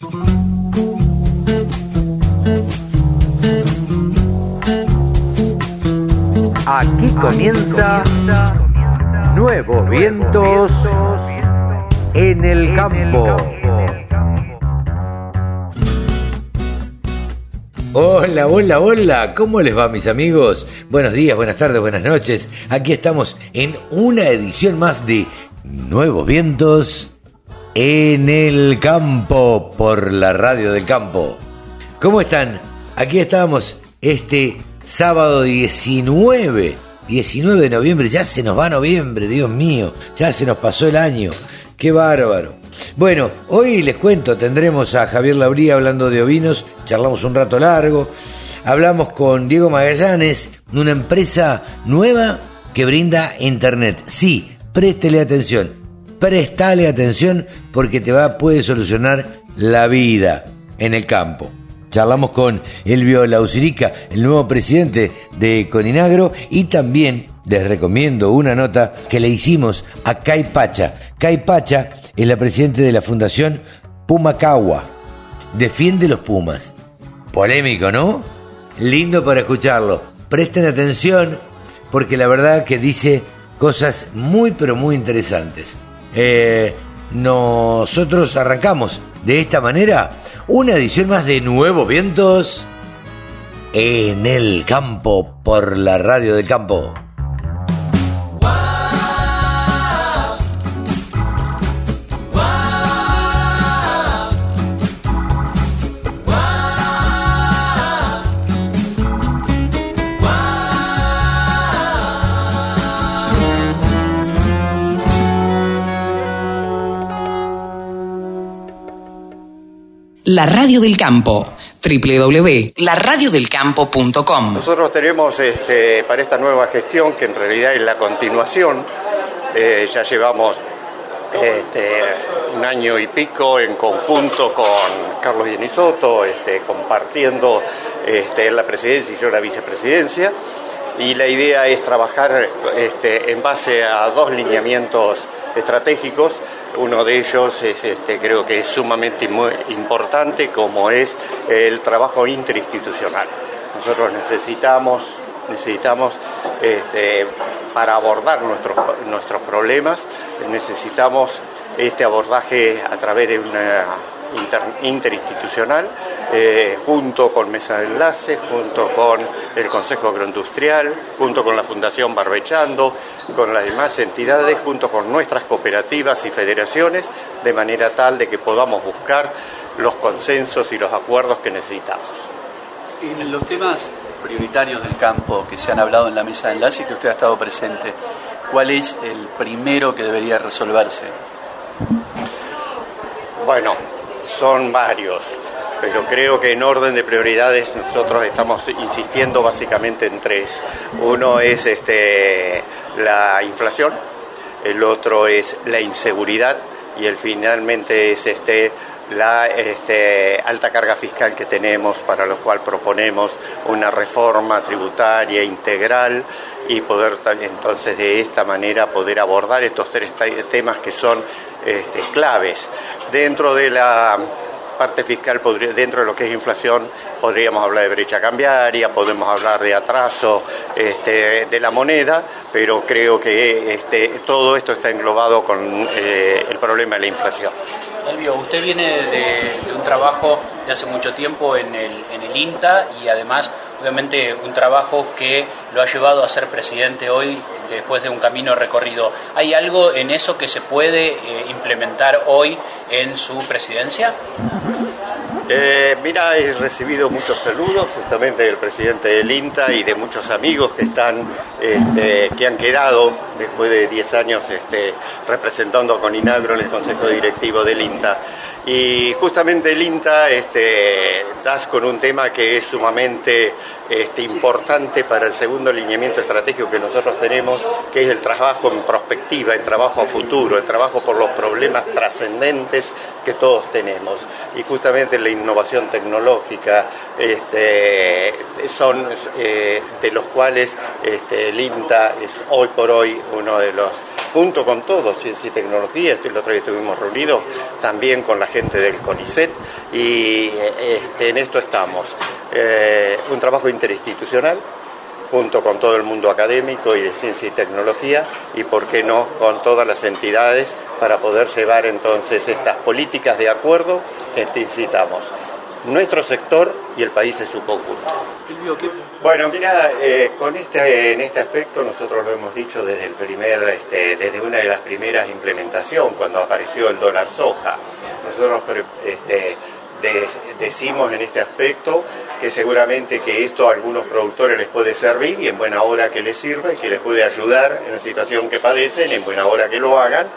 Aquí comienza Nuevos Vientos en el Campo. Hola, hola, hola, ¿cómo les va mis amigos? Buenos días, buenas tardes, buenas noches. Aquí estamos en una edición más de Nuevos Vientos en el Campo por la radio del campo. ¿Cómo están? Aquí estamos este sábado 19, 19 de noviembre, ya se nos va noviembre, Dios mío, ya se nos pasó el año, qué bárbaro. Bueno, hoy les cuento, tendremos a Javier Labría hablando de ovinos, charlamos un rato largo, hablamos con Diego Magallanes, una empresa nueva que brinda internet. Sí, préstele atención, préstale atención porque te va, puede solucionar la vida en el campo. Charlamos con Elvio Lausirica, el nuevo presidente de Coninagro, y también les recomiendo una nota que le hicimos a Kai Pacha. Kai Pacha es la presidente de la Fundación Pumacagua. Defiende los Pumas. Polémico, ¿no? Lindo para escucharlo. Presten atención porque la verdad que dice cosas muy pero muy interesantes. Eh, nosotros arrancamos de esta manera una edición más de Nuevos Vientos en el campo por la radio del campo. La Radio del Campo www.laradiodelcampo.com Nosotros tenemos este, para esta nueva gestión, que en realidad es la continuación, eh, ya llevamos este, un año y pico en conjunto con Carlos Yenisoto, este, compartiendo este, la presidencia y yo la vicepresidencia, y la idea es trabajar este, en base a dos lineamientos estratégicos uno de ellos es, este, creo que es sumamente importante, como es el trabajo interinstitucional. Nosotros necesitamos, necesitamos este, para abordar nuestros, nuestros problemas, necesitamos este abordaje a través de una interinstitucional, eh, junto con Mesa de Enlace, junto con el Consejo Agroindustrial, junto con la Fundación Barbechando, con las demás entidades, junto con nuestras cooperativas y federaciones, de manera tal de que podamos buscar los consensos y los acuerdos que necesitamos. En los temas prioritarios del campo que se han hablado en la mesa de enlace y que usted ha estado presente, ¿cuál es el primero que debería resolverse? Bueno, son varios, pero creo que en orden de prioridades nosotros estamos insistiendo básicamente en tres. Uno es este, la inflación, el otro es la inseguridad y el finalmente es este la este, alta carga fiscal que tenemos, para lo cual proponemos una reforma tributaria integral y poder entonces de esta manera poder abordar estos tres temas que son este, claves. Dentro de la parte fiscal, dentro de lo que es inflación, podríamos hablar de brecha cambiaria, podemos hablar de atraso este, de la moneda, pero creo que este, todo esto está englobado con eh, el problema de la inflación. Elvio, usted viene de, un trabajo de hace mucho tiempo en el, en el INTA y además obviamente un trabajo que lo ha llevado a ser presidente hoy después de un camino recorrido. ¿Hay algo en eso que se puede eh, implementar hoy en su presidencia? Eh, mira, he recibido muchos saludos justamente del presidente del INTA y de muchos amigos que están, este, que han quedado después de 10 años este, representando a Coninagro en el Consejo Directivo del INTA. Y justamente el INTA este, das con un tema que es sumamente este, importante para el segundo lineamiento estratégico que nosotros tenemos, que es el trabajo en prospectiva, el trabajo a futuro, el trabajo por los problemas trascendentes que todos tenemos. Y justamente la innovación tecnológica este, son eh, de los cuales este, el INTA es hoy por hoy uno de los junto con todos, ciencia y tecnología, esto el otro día estuvimos reunidos también con la gente del CONICET y este, en esto estamos. Eh, un trabajo interinstitucional junto con todo el mundo académico y de ciencia y tecnología y, por qué no, con todas las entidades para poder llevar entonces estas políticas de acuerdo que necesitamos nuestro sector y el país en su conjunto. Bueno, mira, eh, con este, en este aspecto nosotros lo hemos dicho desde el primer, este, desde una de las primeras implementaciones, cuando apareció el dólar soja. Nosotros este, decimos en este aspecto que seguramente que esto a algunos productores les puede servir y en buena hora que les sirva y que les puede ayudar en la situación que padecen, en buena hora que lo hagan,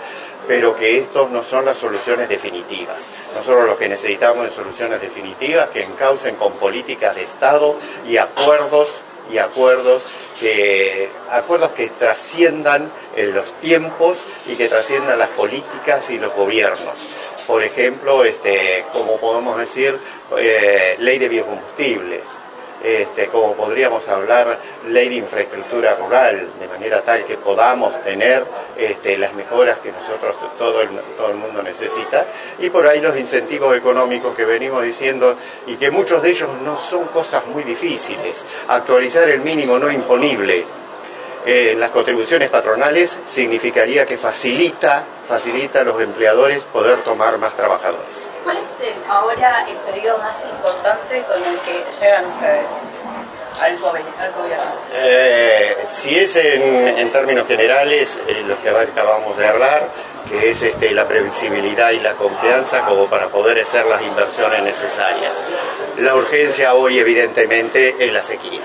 pero que estos no son las soluciones definitivas. Nosotros lo que necesitamos es soluciones definitivas que encaucen con políticas de Estado y acuerdos y acuerdos que acuerdos que trasciendan en los tiempos y que trasciendan las políticas y los gobiernos por ejemplo, este, como podemos decir, eh, ley de biocombustibles, este, como podríamos hablar, ley de infraestructura rural, de manera tal que podamos tener este, las mejoras que nosotros, todo el, todo el mundo necesita, y por ahí los incentivos económicos que venimos diciendo, y que muchos de ellos no son cosas muy difíciles. Actualizar el mínimo no imponible, eh, las contribuciones patronales significaría que facilita, facilita a los empleadores poder tomar más trabajadores. ¿Cuál es ahora el pedido más importante con el que llegan ustedes? Al, gobierno. Eh, si es en, términos generales, eh, lo que acabamos de hablar, que es este, la previsibilidad y la confianza como para poder hacer las inversiones necesarias. La urgencia hoy evidentemente es la sequía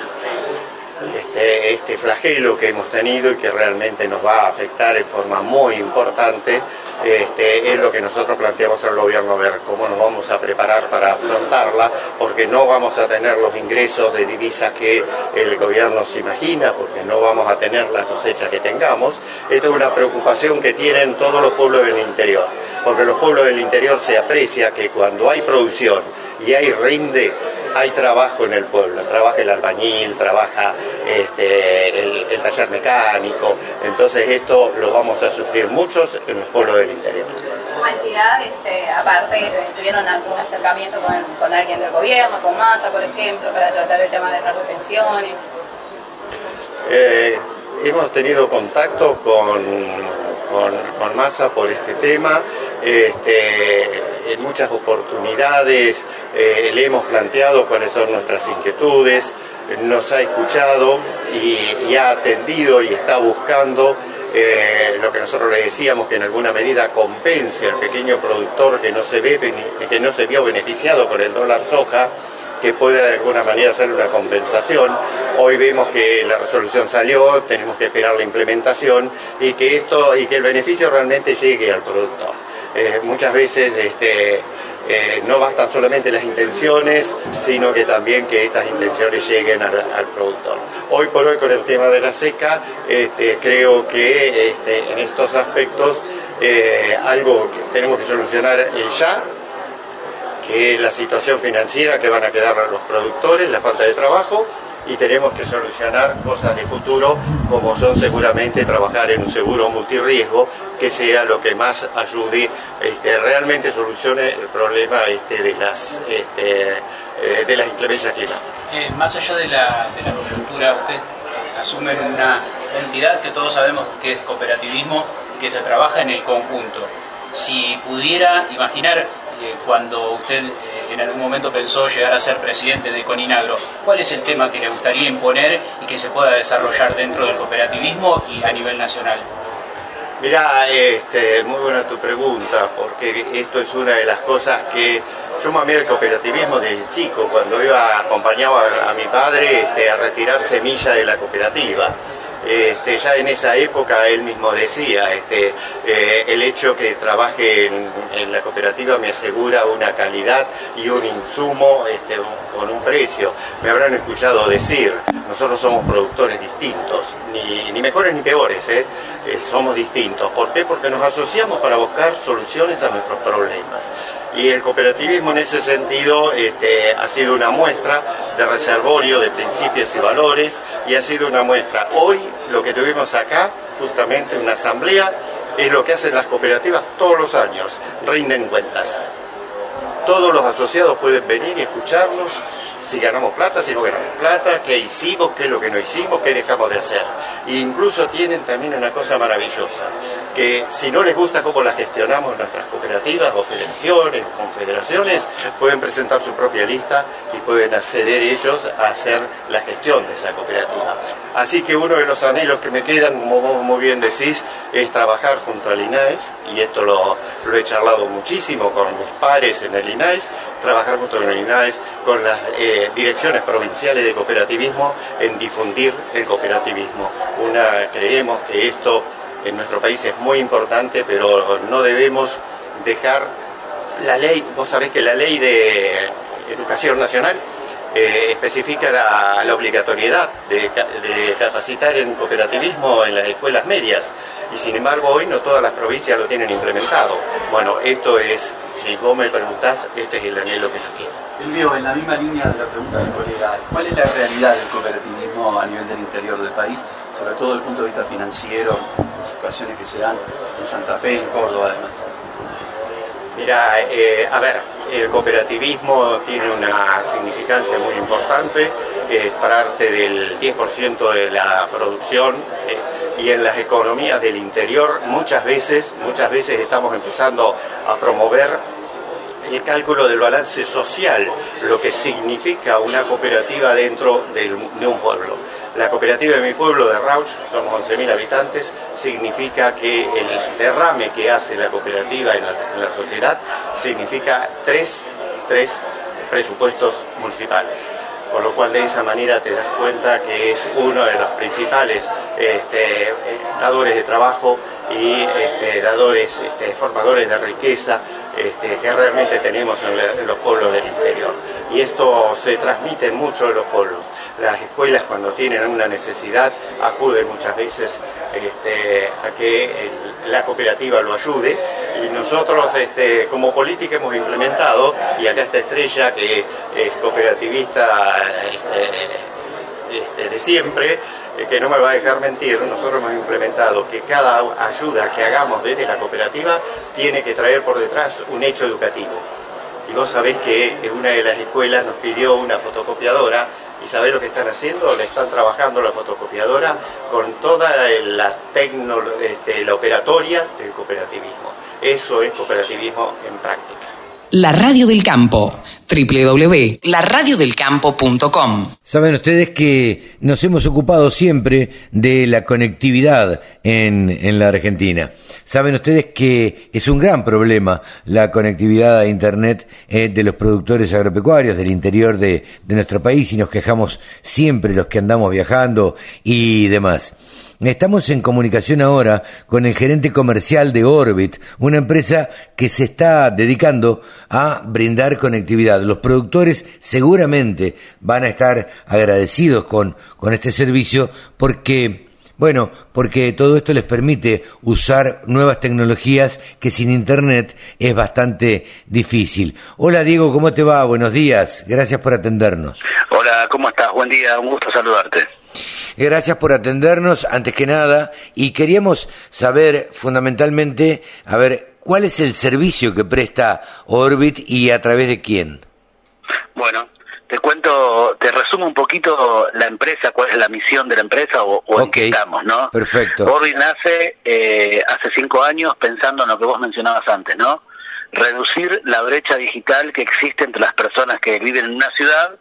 este, este, flagelo que hemos tenido y que realmente nos va a afectar en forma muy importante, este, es lo que nosotros planteamos al gobierno, ver cómo nos vamos a preparar para afrontarla, porque no vamos a tener los ingresos de divisas que el gobierno se imagina, porque no vamos a tener la cosecha que tengamos. Esto es una preocupación que tienen todos los pueblos del interior, porque los pueblos del interior se aprecia que cuando hay producción y hay rinde, hay trabajo en el pueblo, trabaja el albañil, trabaja este, el, taller mecánico, entonces esto lo vamos a sufrir muchos en los pueblos del interior. Como entidad, este, aparte, eh, ¿tuvieron algún acercamiento con, alguien del gobierno, con Massa, por ejemplo, para tratar el tema de las retenciones? Eh, hemos tenido contacto con, con, con Massa por este tema. Este, en muchas oportunidades eh, le hemos planteado cuáles son nuestras inquietudes, nos ha escuchado y, ha atendido y está buscando eh, lo que nosotros le decíamos que en alguna medida compense al pequeño productor que no se ve que no se vio beneficiado con el dólar soja que pueda de alguna manera hacer una compensación. Hoy vemos que la resolución salió, tenemos que esperar la implementación y que esto y que el beneficio realmente llegue al productor. Eh, muchas veces este, eh, no bastan solamente las intenciones, sino que también que estas intenciones lleguen al, productor. Hoy por hoy con el tema de la seca, este, creo que este, en estos aspectos eh, algo que tenemos que solucionar ya, que es la situación financiera que van a quedar los productores, la falta de trabajo, y tenemos que solucionar cosas de futuro como son seguramente trabajar en un seguro multirriesgo que sea lo que más ayude, este, realmente solucione el problema este, de las este, eh, de las inclemencias climáticas. Más allá de la, coyuntura, usted asume una entidad que todos sabemos que es cooperativismo y que se trabaja en el conjunto. Si pudiera imaginar cuando usted en algún momento pensó llegar a ser presidente de Coninagro. ¿Cuál es el tema que le gustaría imponer y que se pueda desarrollar dentro del cooperativismo y a nivel nacional? Mirá, este, muy buena tu pregunta, porque esto es una de las cosas que yo me el cooperativismo desde chico, cuando iba acompañaba a, mi padre este, a retirar semilla de la cooperativa. Este, ya en esa época él mismo decía, este, eh, el hecho que trabaje en, la cooperativa me asegura una calidad y un insumo este, con un precio. Me habrán escuchado decir, nosotros somos productores distintos, ni, ni mejores ni peores, ¿eh? Eh, somos distintos. ¿Por qué? Porque nos asociamos para buscar soluciones a nuestros problemas y el cooperativismo en ese sentido este, ha sido una muestra de reservorio de principios y valores y ha sido una muestra. Hoy lo que tuvimos acá justamente una asamblea, es lo que hacen las cooperativas todos los años, rinden cuentas. Todos los asociados pueden venir y escucharnos si ganamos plata, si no ganamos plata, qué hicimos, qué es lo que no hicimos, qué dejamos de hacer. E incluso tienen también una cosa maravillosa, que si no les gusta cómo la gestionamos nuestras cooperativas o federaciones o confederaciones, pueden presentar su propia lista y pueden acceder ellos a hacer la gestión de esa cooperativa. Así que uno de los anhelos que me quedan, como vos muy bien decís, es trabajar junto al INAES, y esto lo, lo he charlado muchísimo con mis pares en el INAES, trabajar junto con el INAES, con las eh, direcciones provinciales de cooperativismo en difundir el cooperativismo. Una, creemos que esto en nuestro país es muy importante, pero no debemos dejar la ley, vos sabés que la ley de educación nacional eh, especifica la, obligatoriedad de, capacitar en cooperativismo en las escuelas medias y sin embargo hoy no todas las provincias lo tienen implementado. Bueno, esto es, si vos me preguntás, este es el anhelo que yo quiero. Elvio, en la misma línea de la pregunta del colega, ¿cuál es la realidad del cooperativismo a nivel del interior del país, sobre todo desde el punto de vista financiero, las ocasiones que se dan en Santa Fe, en Córdoba además? Mira, eh, a ver, el cooperativismo tiene una significancia muy importante, es parte del 10% de la producción eh, y en las economías del interior muchas veces, muchas veces estamos empezando a promover el cálculo del balance social, lo que significa una cooperativa dentro de un pueblo. La cooperativa de mi pueblo de Rauch, somos 11.000 habitantes, significa que el derrame que hace la cooperativa en la, sociedad significa tres, tres presupuestos municipales por lo cual de esa manera te das cuenta que es uno de los principales este, dadores de trabajo y este, dadores, este, formadores de riqueza este, que realmente tenemos en, los pueblos del interior. Y esto se transmite mucho en los pueblos. Las escuelas cuando tienen una necesidad acuden muchas veces este, a que la cooperativa lo ayude y nosotros este, como política hemos implementado, y acá está Estrella que es cooperativista este, de siempre, eh, que no me va a dejar mentir, nosotros hemos implementado que cada ayuda que hagamos desde la cooperativa tiene que traer por detrás un hecho educativo. Y vos sabés que una de las escuelas nos pidió una fotocopiadora y sabés lo que están haciendo, le están trabajando la fotocopiadora con toda la, este, la operatoria del cooperativismo. Eso es cooperativismo en práctica. La Radio del Campo, www.laradiodelcampo.com. Saben ustedes que nos hemos ocupado siempre de la conectividad en, en, la Argentina. Saben ustedes que es un gran problema la conectividad a Internet eh, de los productores agropecuarios del interior de, de nuestro país y nos quejamos siempre los que andamos viajando y demás. Estamos en comunicación ahora con el gerente comercial de Orbit, una empresa que se está dedicando a brindar conectividad. Los productores seguramente van a estar agradecidos con, con este servicio porque, bueno, porque todo esto les permite usar nuevas tecnologías que sin Internet es bastante difícil. Hola Diego, ¿cómo te va? Buenos días. Gracias por atendernos. Hola, ¿cómo estás? Buen día, un gusto saludarte. Gracias por atendernos, antes que nada, y queríamos saber fundamentalmente, a ver, ¿cuál es el servicio que presta Orbit y a través de quién? Bueno, te cuento, te resumo un poquito la empresa, cuál es la misión de la empresa o, en qué estamos, ¿no? Perfecto. Orbit nace eh, hace cinco años pensando en lo que vos mencionabas antes, ¿no? Reducir la brecha digital que existe entre las personas que viven en una ciudad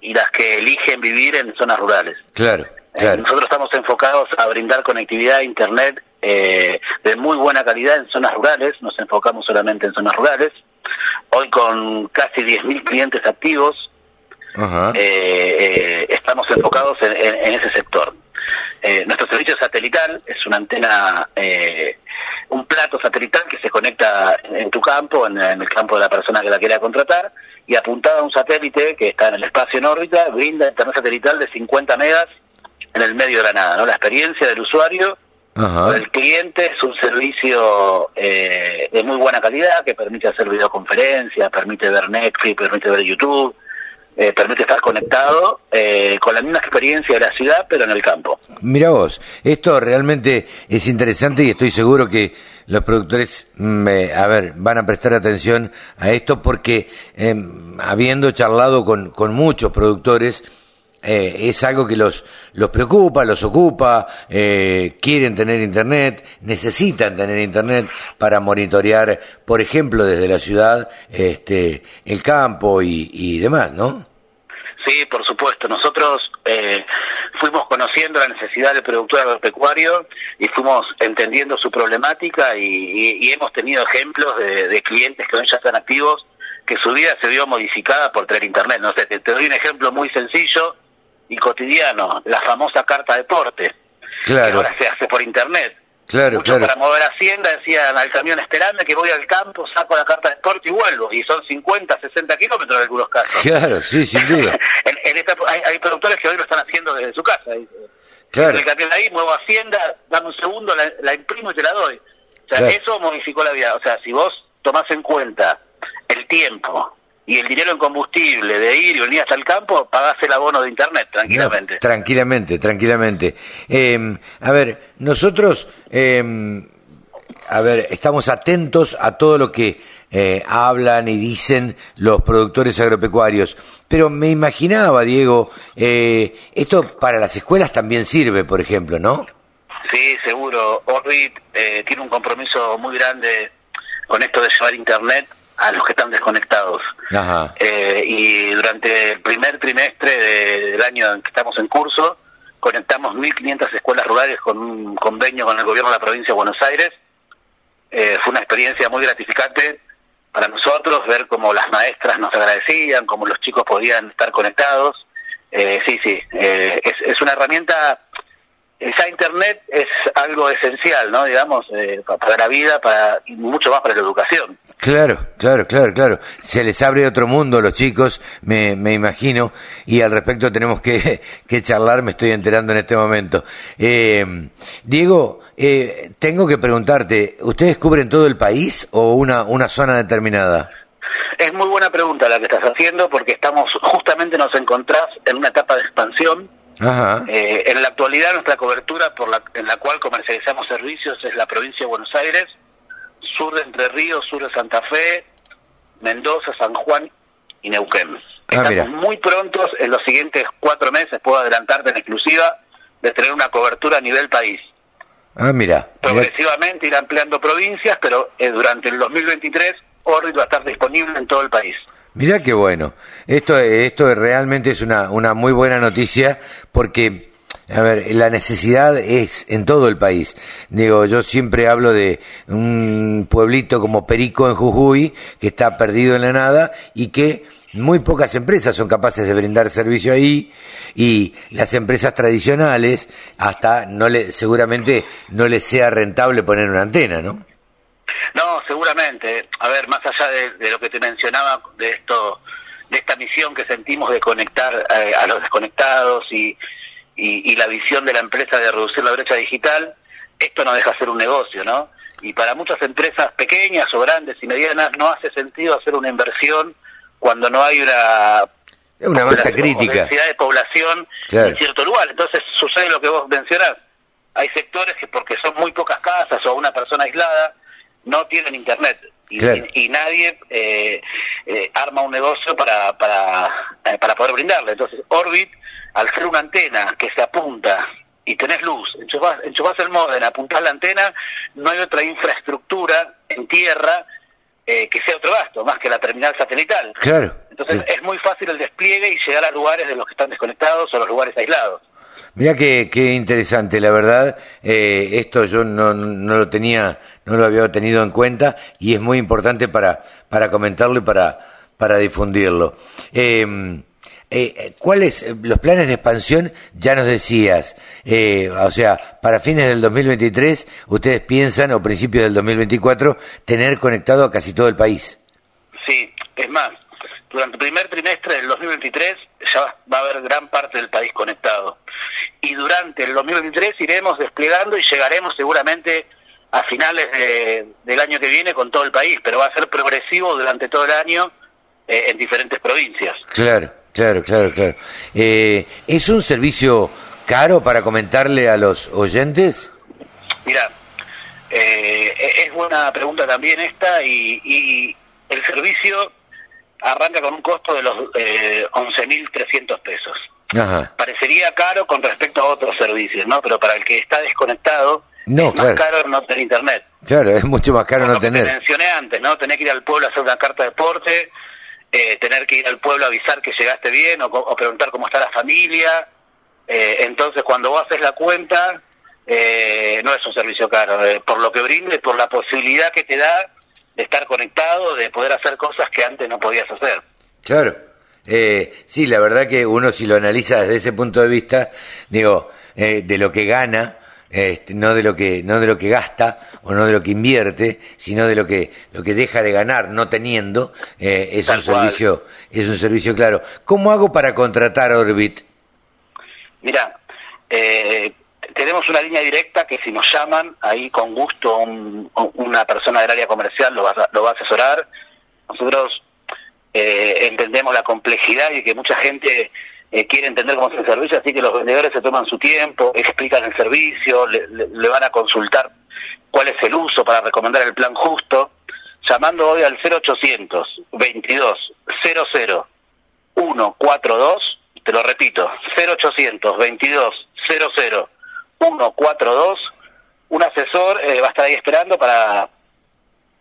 y las que eligen vivir en zonas rurales. Claro. Eh, nosotros estamos enfocados a brindar conectividad a Internet eh, de muy buena calidad en zonas rurales, nos enfocamos solamente en zonas rurales. Hoy con casi 10.000 clientes activos, eh, estamos enfocados en, ese sector. nuestro servicio satelital es una antena, un plato satelital que se conecta en tu campo, en, en, el campo de la persona que la quiera contratar, y apuntado a un satélite que está en el espacio en órbita, brinda internet satelital de 50 megas en el medio de la nada, ¿no? La experiencia del usuario, del cliente, es un servicio eh, de muy buena calidad que permite hacer videoconferencias, permite ver Netflix, permite ver YouTube, eh, permite estar conectado eh, con la misma experiencia de la ciudad, pero en el campo. Mira vos, esto realmente es interesante y estoy seguro que los productores, mm, eh, a ver, van a prestar atención a esto porque em, habiendo charlado con, con muchos productores, eh, es algo que los, los preocupa, los ocupa, eh, quieren tener internet, necesitan tener internet para monitorear, por ejemplo, desde la ciudad, este, el campo y, y demás, ¿no? Sí, por supuesto. Nosotros eh, fuimos conociendo la necesidad del productor agropecuario y fuimos entendiendo su problemática y, hemos tenido ejemplos de, clientes que hoy ya están activos que su vida se vio modificada por tener internet. No sé, te doy un ejemplo muy sencillo y cotidiano, la famosa carta deporte, que Claro, ahora se hace por internet. claro, Muchos claro. para mover Hacienda decían al camión esperando que voy al campo, saco la carta de deporte y vuelvo. Y son 50, 60 kilómetros en algunos casos. Claro, sí, sin duda. En, en esta- hay, hay productores que hoy lo están haciendo desde su casa. Claro. El camión ahí, muevo Hacienda, dame un segundo, la, la imprimo y te la doy. O sea, Claro. eso modificó la vida. O sea, si vos tomás en cuenta el tiempo y el dinero en combustible de ir y venir hasta el campo, pagás el abono de internet tranquilamente. No, tranquilamente, tranquilamente. Eh, a ver, nosotros, eh, a ver, estamos atentos a todo lo que eh, hablan y dicen los productores agropecuarios. Pero me imaginaba, Diego, eh, esto para las escuelas también sirve, por ejemplo, ¿no? Sí, seguro. Orbit eh, tiene un compromiso muy grande con esto de llevar internet a los que están desconectados. Ajá. Eh, y durante el primer trimestre de- del año en que estamos en curso, conectamos 1.500 escuelas rurales con un convenio con el gobierno de la provincia de Buenos Aires. Eh, fue una experiencia muy gratificante para nosotros ver cómo las maestras nos agradecían, cómo los chicos podían estar conectados. Eh, sí, sí, eh, es, es una herramienta ya Internet es algo esencial, ¿no? Digamos, eh, pa- para la vida para, y mucho más para la educación. Claro, claro, claro, claro. Se les abre otro mundo a los chicos, me, me imagino, y al respecto tenemos que, que charlar, me estoy enterando en este momento. Eh, Diego, eh, tengo que preguntarte, ¿ustedes cubren todo el país o una, una zona determinada? Es muy buena pregunta la que estás haciendo porque estamos, justamente nos encontrás en una etapa de expansión. Ajá, Eh, en la actualidad nuestra cobertura por la, en la cual comercializamos servicios es la provincia de Buenos Aires, sur de Entre Ríos, sur de Santa Fe, Mendoza, San Juan y Neuquén. Ah, mira. Estamos muy prontos, en los siguientes cuatro meses, puedo adelantarte en exclusiva, de tener una cobertura a nivel país. ah, mira, progresivamente ir ampliando provincias, pero eh, durante el 2023 Orbit va a estar disponible en todo el país. mira qué bueno. Esto, esto realmente es una, una muy buena noticia porque, a ver, la necesidad es en todo el país. Digo, yo siempre hablo de un pueblito como Perico en Jujuy, que está perdido en la nada y que muy pocas empresas son capaces de brindar servicio ahí y las empresas tradicionales hasta no le, seguramente no les sea rentable poner una antena, ¿no? No, seguramente. A ver, más allá de, de lo que te mencionaba, de esto, de esta misión que sentimos de conectar eh, a los desconectados y, y, y la visión de la empresa de reducir la brecha digital, esto no deja de ser un negocio, ¿no? Y para muchas empresas pequeñas o grandes y medianas no hace sentido hacer una inversión cuando no hay una Es una masa crítica. densidad de población Claro. en cierto lugar. Entonces sucede lo que vos mencionás. Hay sectores que porque son muy pocas casas o una persona aislada no tienen internet y, Claro. y- y nadie eh, eh, arma un negocio para para, eh, para poder brindarle. Entonces Orbit, al ser una antena que se apunta y tenés luz, enchufás, enchufás el modem, apuntás la antena, no hay otra infraestructura en tierra eh, que sea otro gasto, más que la terminal satelital. Claro. Entonces Sí. es muy fácil el despliegue y llegar a lugares de los que están desconectados o los lugares aislados. Mira qué, qué interesante, la verdad, eh, esto yo no, no lo tenía, no lo había tenido en cuenta y es muy importante para, para comentarlo y para, para difundirlo. Eh, eh, ¿Cuáles eh, los planes de expansión? Ya nos decías, eh, o sea, para fines del 2023, ustedes piensan, o principios del 2024, tener conectado a casi todo el país. Sí, es más, durante el primer trimestre del 2023 ya va a haber gran parte del país conectado. Y durante el 2023 iremos desplegando y llegaremos seguramente a finales de- del año que viene con todo el país, pero va a ser progresivo durante todo el año eh, en diferentes provincias. Claro, Claro, claro, claro. Eh, ¿Es un servicio caro para comentarle a los oyentes? Mira, eh, es buena pregunta también esta y, y el servicio arranca con un costo de los eh, 11.300 pesos. Ajá. Parecería caro con respecto a otros servicios, ¿no? Pero para el que está desconectado, No, es más claro. caro no tener internet. Claro, es mucho más caro no lo que te tener. mencioné antes, ¿no? Tener que ir al pueblo a hacer una carta de deporte, eh, tener que ir al pueblo a avisar que llegaste bien o, preguntar cómo está la familia. Eh, entonces, cuando vos haces la cuenta, eh, no es un servicio caro. eh, por lo que brinda y por la posibilidad que te da de estar conectado, de poder hacer cosas que antes no podías hacer. Claro. Eh, sí, la verdad que uno si lo analiza desde ese punto de vista, digo, eh, de lo que gana, este, no de lo que no de lo que gasta o no de lo que invierte, sino de lo que lo que deja de ganar no teniendo, eh, es Tal un cual. servicio es un servicio claro. ¿Cómo hago para contratar Orbit? Mira, eh, tenemos una línea directa que si nos llaman, ahí con gusto un- una persona del área comercial lo va, a- lo va a asesorar. Nosotros eh, entendemos la complejidad y que mucha gente eh, quiere entender cómo es el servicio, así que los vendedores se toman su tiempo, explican el servicio, le, van a consultar cuál es el uso para recomendar el plan justo, llamando hoy al 0800 22 00 142, te lo repito, 0800 22 00 142, un asesor eh, va a estar ahí esperando para,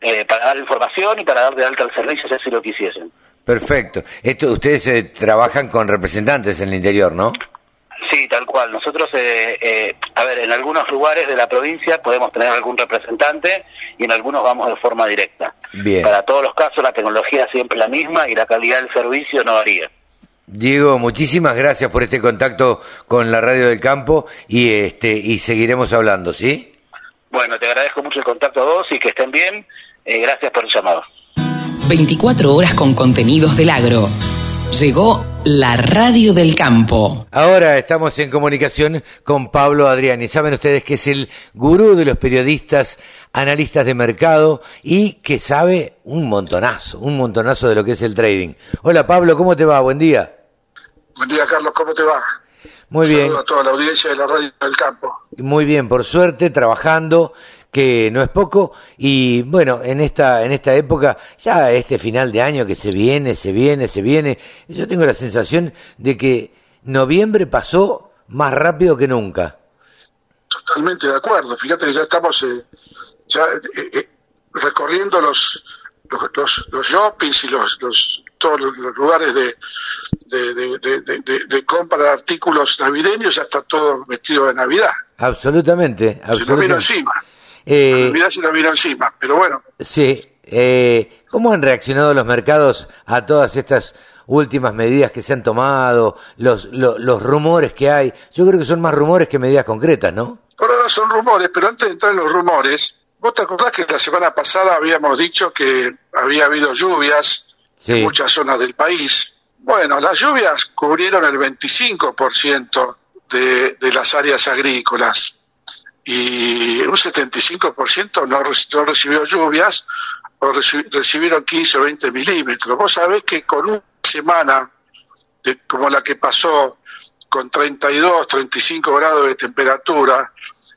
eh, para dar información y para dar de alta el servicio si así lo quisiesen. Perfecto. Esto ustedes eh, trabajan con representantes en el interior, ¿no? Sí, tal cual. Nosotros, eh, eh, a ver, en algunos lugares de la provincia podemos tener algún representante y en algunos vamos de forma directa. Bien. Para todos los casos la tecnología es siempre la misma y la calidad del servicio no varía. Diego, muchísimas gracias por este contacto con la Radio del Campo y este y seguiremos hablando, ¿sí? Bueno, te agradezco mucho el contacto a vos y que estén bien. Eh, gracias por el llamado. 24 horas con contenidos del agro. Llegó la radio del campo. Ahora estamos en comunicación con Pablo Adriani. Saben ustedes que es el gurú de los periodistas, analistas de mercado y que sabe un montonazo, un montonazo de lo que es el trading. Hola Pablo, ¿cómo te va? Buen día. Buen día, Carlos, ¿cómo te va? Muy bien, Saludo a toda la audiencia de la radio del campo. muy bien, por suerte, trabajando, que no es poco, y bueno, en esta, en esta época, ya este final de año que se viene, se viene, se viene, yo tengo la sensación de que noviembre pasó más rápido que nunca. Totalmente de acuerdo. Fíjate que ya estamos eh, ya eh, eh, recorriendo los los, los, los shoppings y los, los todos los, los lugares de de, de, de, de- compra de artículos navideños, ya está todo vestido de Navidad. Absolutamente, Se nos vino absolutamente. encima. Eh, Navidad se nos vino encima. Pero bueno, sí, eh, ¿cómo han reaccionado los mercados a todas estas últimas medidas que se han tomado, los, lo- los rumores que hay? Yo creo que son más rumores que medidas concretas, ¿no? por ahora son rumores, pero antes de entrar en los rumores, ¿vos te acordás que la semana pasada habíamos dicho que había habido lluvias Sí. en muchas zonas del país? Bueno, las lluvias cubrieron el 25% de, de las áreas agrícolas y un 75% no, no recibió lluvias o reci- recibieron 15 o 20 milímetros. Vos sabés que con una semana de- como la que pasó con 32, 35 grados de temperatura,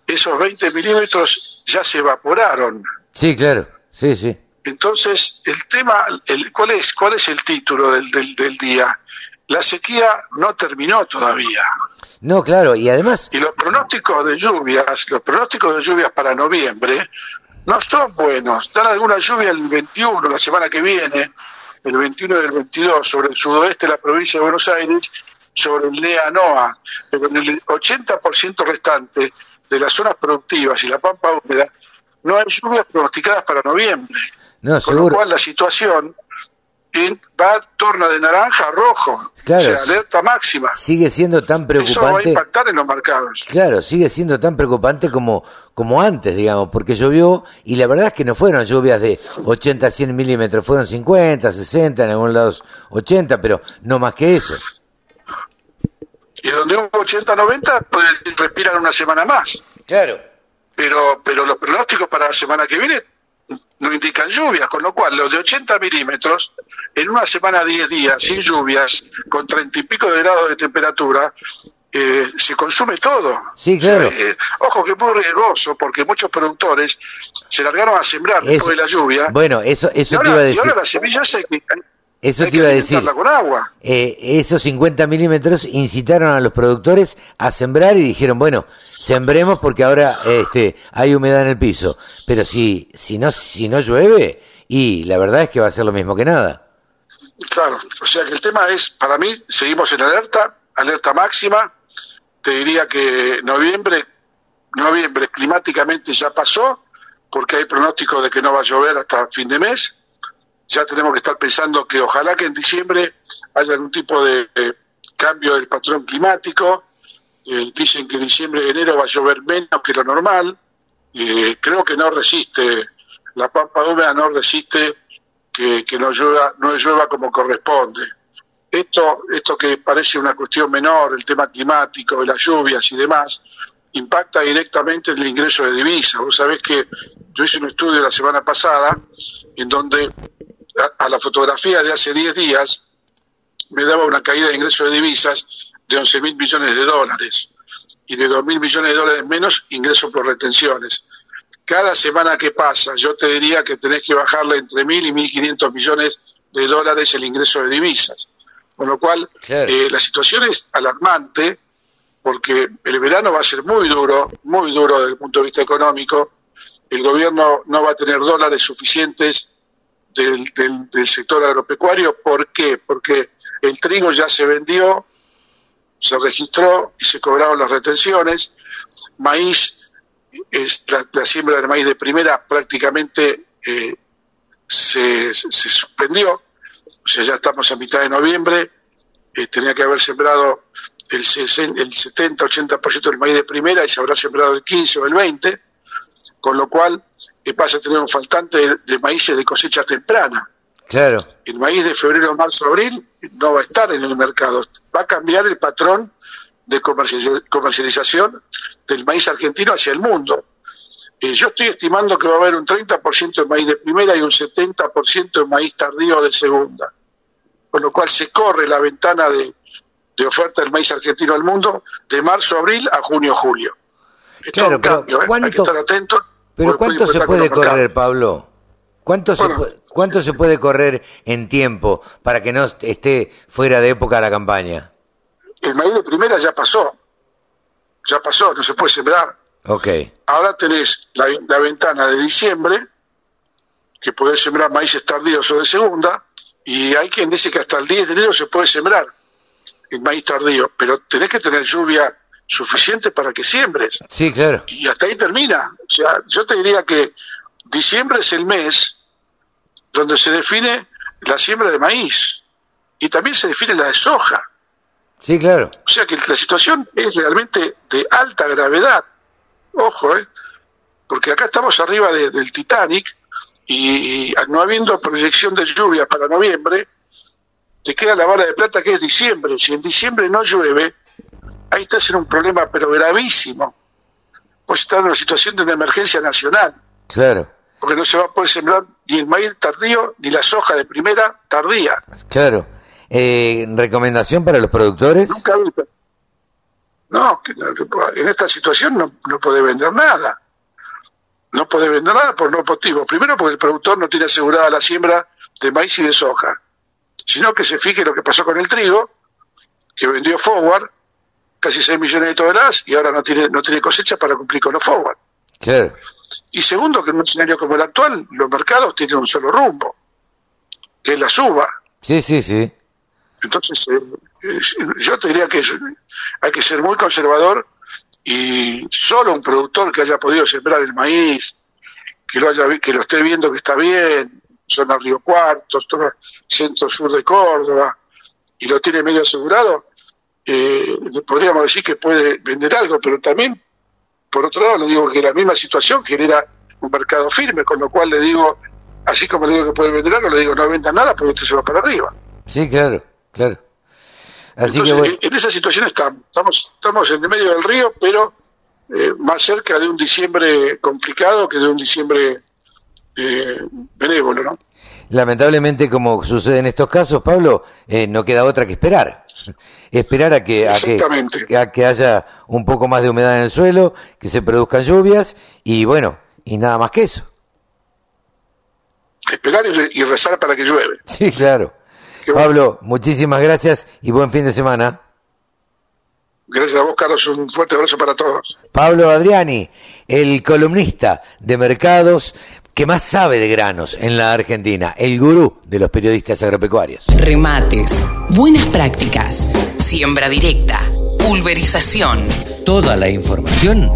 esos 20 milímetros ya se evaporaron. Sí, claro, sí, sí. Entonces, el tema, el, ¿cuál, es, ¿cuál es el título del, del, del día? La sequía no terminó todavía. No, claro, y además, Y los pronósticos de lluvias, los pronósticos de lluvias para noviembre, no son buenos. Dan alguna lluvia el 21, la semana que viene, el 21 y el 22, sobre el sudoeste de la provincia de Buenos Aires, sobre el NEA NOA, pero en el 80% restante de las zonas productivas y la pampa húmeda, no hay lluvias pronosticadas para noviembre. no, Con lo cual la situación va torna de naranja a rojo, Claro. o sea, alerta máxima. Sigue siendo tan Eso va a preocupante. impactar en los mercados. Claro, sigue siendo tan preocupante como, como antes, digamos, porque llovió y la verdad es que no fueron lluvias de 80 a 100 milímetros, fueron 50, 60, en algunos lados 80, pero no más que eso. y donde hubo 80-90 pueden respirar una semana más. Claro. Pero, pero los pronósticos para la semana que viene no indican lluvias, con lo cual los de 80 milímetros, en una semana 10 días, sin lluvias, con 30 y pico de grados de temperatura, eh, se consume todo. Sí, claro. eh, ojo que es muy riesgoso, porque muchos productores se largaron a sembrar después de la lluvia. Bueno, eso, y, eso te ahora, iba a y decir. ahora las semillas Eso hay te iba a decir. alimentarla con agua. Eh, esos 50 milímetros incitaron a los productores a sembrar y dijeron, bueno, sembremos porque ahora este, hay humedad en el piso. Pero si, si, no, si no llueve, y la verdad es que va a ser lo mismo que nada. Claro, o sea que el tema es, para mí, seguimos en alerta, alerta máxima. Te diría que noviembre, noviembre climáticamente ya pasó, porque hay pronóstico de que no va a llover hasta fin de mes. Ya tenemos que estar pensando que ojalá que en diciembre haya algún tipo de cambio del patrón climático. Eh, dicen que en diciembre, enero va a llover menos que lo normal. Eh, creo que no resiste, la pampa húmeda no resiste que, que no llueva, no llueva como corresponde. Esto, esto que parece una cuestión menor, el tema climático, las lluvias y demás, impacta directamente en el ingreso de divisas. Vos sabés que yo hice un estudio la semana pasada en donde a, a la fotografía de hace 10 días me daba una caída de ingreso de divisas de 11 mil millones de dólares y de 2 mil millones de dólares menos ingreso por retenciones. Cada semana que pasa, yo te diría que tenés que bajarle entre mil y 1.500 millones de dólares el ingreso de divisas. Con lo cual, Claro. eh, la situación es alarmante porque el verano va a ser muy duro, muy duro desde el punto de vista económico. El gobierno no va a tener dólares suficientes del, del- del sector agropecuario. ¿Por qué? Porque el trigo ya se vendió, se registró y se cobraron las retenciones. Maíz, es la, la siembra de maíz de primera prácticamente eh, se, se suspendió. O sea, ya estamos a mitad de noviembre. eh, tenía que haber sembrado el, el 70-80% del maíz de primera y se habrá sembrado el 15 o el 20, con lo cual vas a tener un faltante de, de maíces de cosecha temprana Claro, el maíz de febrero, marzo, abril no va a estar en el mercado. Va a cambiar el patrón de comercializa- comercialización del maíz argentino hacia el mundo. Eh, yo estoy estimando que va a haber un 30% de maíz de primera y un 70% de maíz tardío de segunda. Con lo cual se corre la ventana de, de oferta del maíz argentino al mundo de marzo, abril a junio, julio. Es Claro, un pero cambio, ¿eh? Hay que ¿cuánto- estar atentos. Pero ¿cuánto se puede correr, Pablo? ¿Cuánto, se Bueno. ¿Cuánto se puede correr en tiempo para que no esté fuera de época la campaña? El maíz de primera ya pasó. Ya pasó, no se puede sembrar. Ok, Ahora tenés la, la ventana de diciembre, que podés sembrar maíces tardíos o de segunda, y hay quien dice que hasta el 10 de enero se puede sembrar el maíz tardío, pero tenés que tener lluvia suficiente para que siembres. sí, claro. Y hasta ahí termina. O sea, yo te diría que diciembre es el mes donde se define la siembra de maíz y también se define la de soja. Sí, claro. O sea que la situación es realmente de alta gravedad. Ojo, ¿eh? Porque acá estamos arriba de- del Titanic y, y no habiendo proyección de lluvia para noviembre, te queda la bala de plata que es diciembre. Si en diciembre no llueve, ahí estás en un problema pero gravísimo. Pues estar en una situación de una emergencia nacional, Claro, porque no se va a poder sembrar ni el maíz tardío ni la soja de primera tardía. claro. Eh, ¿Recomendación para los productores? Nunca viste. No, en esta situación no, no puede vender nada. No puede vender nada por no motivos. Primero porque el productor no tiene asegurada la siembra de maíz y de soja. Sino que se fije lo que pasó con el trigo, que vendió forward casi 6 millones de toneladas y ahora no tiene, no tiene cosecha para cumplir con los forward. Y segundo, que en un escenario como el actual, los mercados tienen un solo rumbo, que es la suba. sí, sí, sí. Entonces, eh, yo te diría que hay que ser muy conservador y solo un productor que haya podido sembrar el maíz, que lo haya que lo esté viendo que está bien, zona Río Cuartos, zona centro-sur de Córdoba, y lo tiene medio asegurado, eh, podríamos decir que puede vender algo, pero también, por otro lado, le digo que la misma situación genera un mercado firme, con lo cual le digo, así como le digo que puede vender algo, le digo no venda nada porque usted se va para arriba. Sí, claro, claro. Así Entonces, que bueno, en esa situación estamos. Estamos, estamos en el medio del río, pero eh, más cerca de un diciembre complicado que de un diciembre eh, benévolo, ¿no? Lamentablemente, como sucede en estos casos, Pablo, eh, no queda otra que esperar. Esperar a que, a que, a que haya un poco más de humedad en el suelo, que se produzcan lluvias y bueno, y nada más que eso. Esperar y rezar para que llueve. Sí, claro. Pablo, muchísimas gracias y buen fin de semana. Gracias a vos, Carlos. Un fuerte abrazo para todos. Pablo Adriani, el columnista de mercados que más sabe de granos en la Argentina, el gurú de los periodistas agropecuarios. Remates, buenas prácticas, siembra directa, pulverización. Toda la información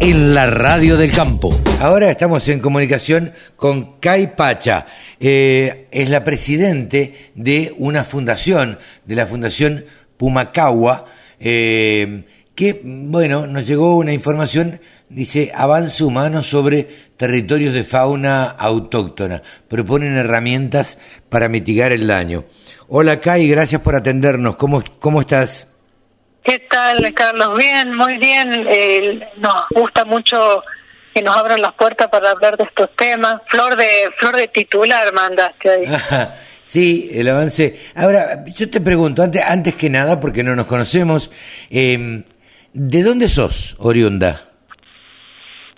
en la radio del campo. Ahora estamos en comunicación con Kai Pacha. Eh, es la presidente de una fundación, de la Fundación Pumacagua, eh, que, bueno, nos llegó una información, dice, avance humano sobre territorios de fauna autóctona. Proponen herramientas para mitigar el daño. Hola Kai, gracias por atendernos. ¿Cómo, cómo estás? ¿Qué tal, Carlos? Bien, muy bien. Eh, nos gusta mucho que nos abran las puertas para hablar de estos temas. Flor de flor de titular mandaste ahí. Sí, el avance. Ahora, yo te pregunto, antes, antes que nada, porque no nos conocemos, eh, ¿de dónde sos, oriunda?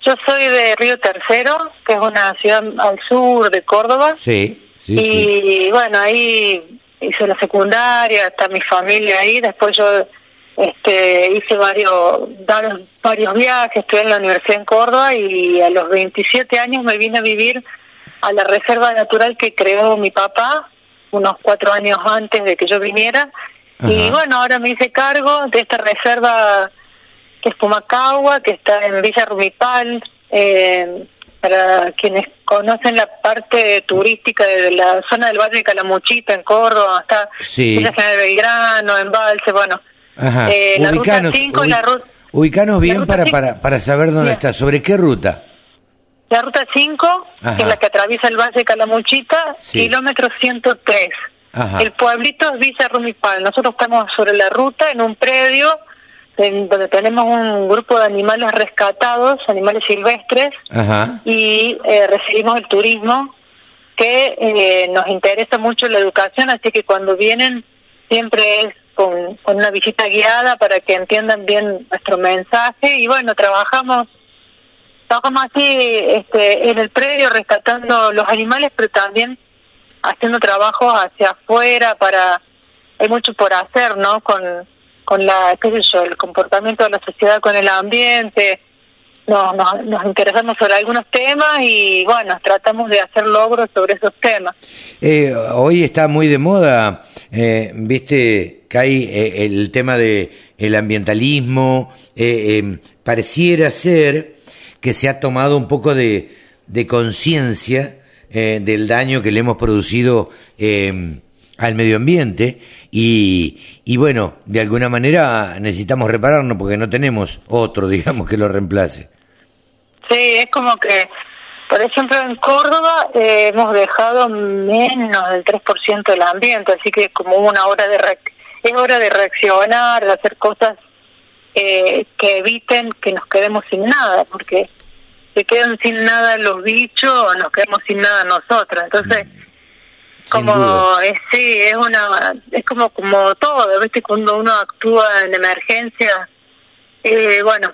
Yo soy de Río Tercero, que es una ciudad al sur de Córdoba. Sí, sí. Y bueno, ahí hice la secundaria, está mi familia ahí. Después yo este, hice varios, varios viajes, estuve en la universidad en Córdoba y a los 27 años me vine a vivir a la reserva natural que creó mi papá unos cuatro años antes de que yo viniera. Y bueno, ahora me hice cargo de esta reserva que es Pumacagua, que está en Villa Rumipal. Eh, para quienes conocen la parte turística de la zona del Valle de Calamuchita, en Córdoba, está sí. Villa General Belgrano, Embalse, bueno. Eh, la ruta 5 y la ruta... Ubicanos bien para, para, para saber dónde está. ¿Sobre qué ruta? La ruta 5, que es la que atraviesa el Valle de Calamuchita, kilómetro 103. El pueblito es Villa Rumipal. Nosotros estamos sobre la ruta, en un predio donde tenemos un grupo de animales rescatados, animales silvestres, y eh, recibimos el turismo, que eh, nos interesa mucho la educación, así que cuando vienen siempre es con, con una visita guiada para que entiendan bien nuestro mensaje y bueno, trabajamos trabajamos así este, en el predio rescatando los animales, pero también haciendo trabajos hacia afuera para hay mucho por hacer, ¿no? Con con la qué sé yo, el comportamiento de la sociedad con el ambiente. Nos, nos, interesamos sobre algunos temas y bueno, tratamos de hacer logros sobre esos temas. Eh, hoy está muy de moda, eh, viste, Kai, eh, el tema de el ambientalismo, eh, em, pareciera ser que se ha tomado un poco de, de conciencia eh, del daño que le hemos producido eh, al medio ambiente y, y bueno, de alguna manera necesitamos repararnos porque no tenemos otro, digamos, que lo reemplace. Sí, es como que, por ejemplo, en Córdoba eh, hemos dejado menos del 3% del ambiente, así que es como una hora de es hora de reaccionar, de hacer cosas eh, que eviten que nos quedemos sin nada, porque se quedan sin nada los bichos, nos quedamos sin nada nosotros. Entonces, como es, sí, es una, es como como todo, ¿viste? Cuando uno actúa en emergencia, eh, bueno,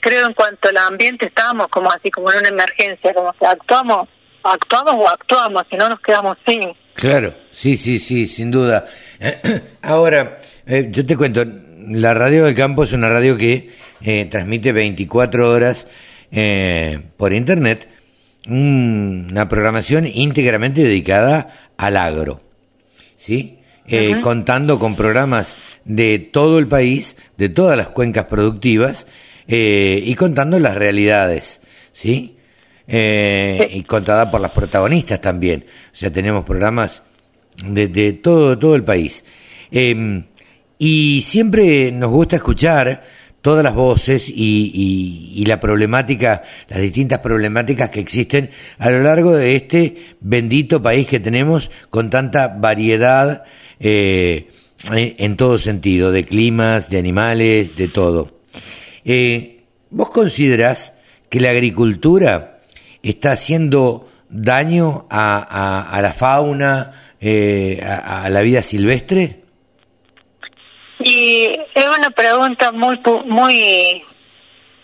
creo en cuanto al ambiente estamos como así, como en una emergencia, como que actuamos, actuamos o actuamos, si no nos quedamos sin. Claro, sí, sí, sí, sin duda. Ahora, eh, yo te cuento, la radio del campo es una radio que eh, transmite 24 horas eh, por internet una programación íntegramente dedicada al agro, ¿sí? Eh, contando con programas de todo el país, de todas las cuencas productivas eh, y contando las realidades, ¿sí? Eh, y contada por las protagonistas también. O sea, tenemos programas de, de todo, todo el país. Em, y siempre nos gusta escuchar todas las voces y, la problemática, las distintas problemáticas que existen a lo largo de este bendito país que tenemos con tanta variedad eh, en todo sentido, de climas, de animales, de todo. Eh, ¿Vos considerás que la agricultura está siendo daño a, la fauna, eh, a, la vida silvestre? Y es una pregunta muy muy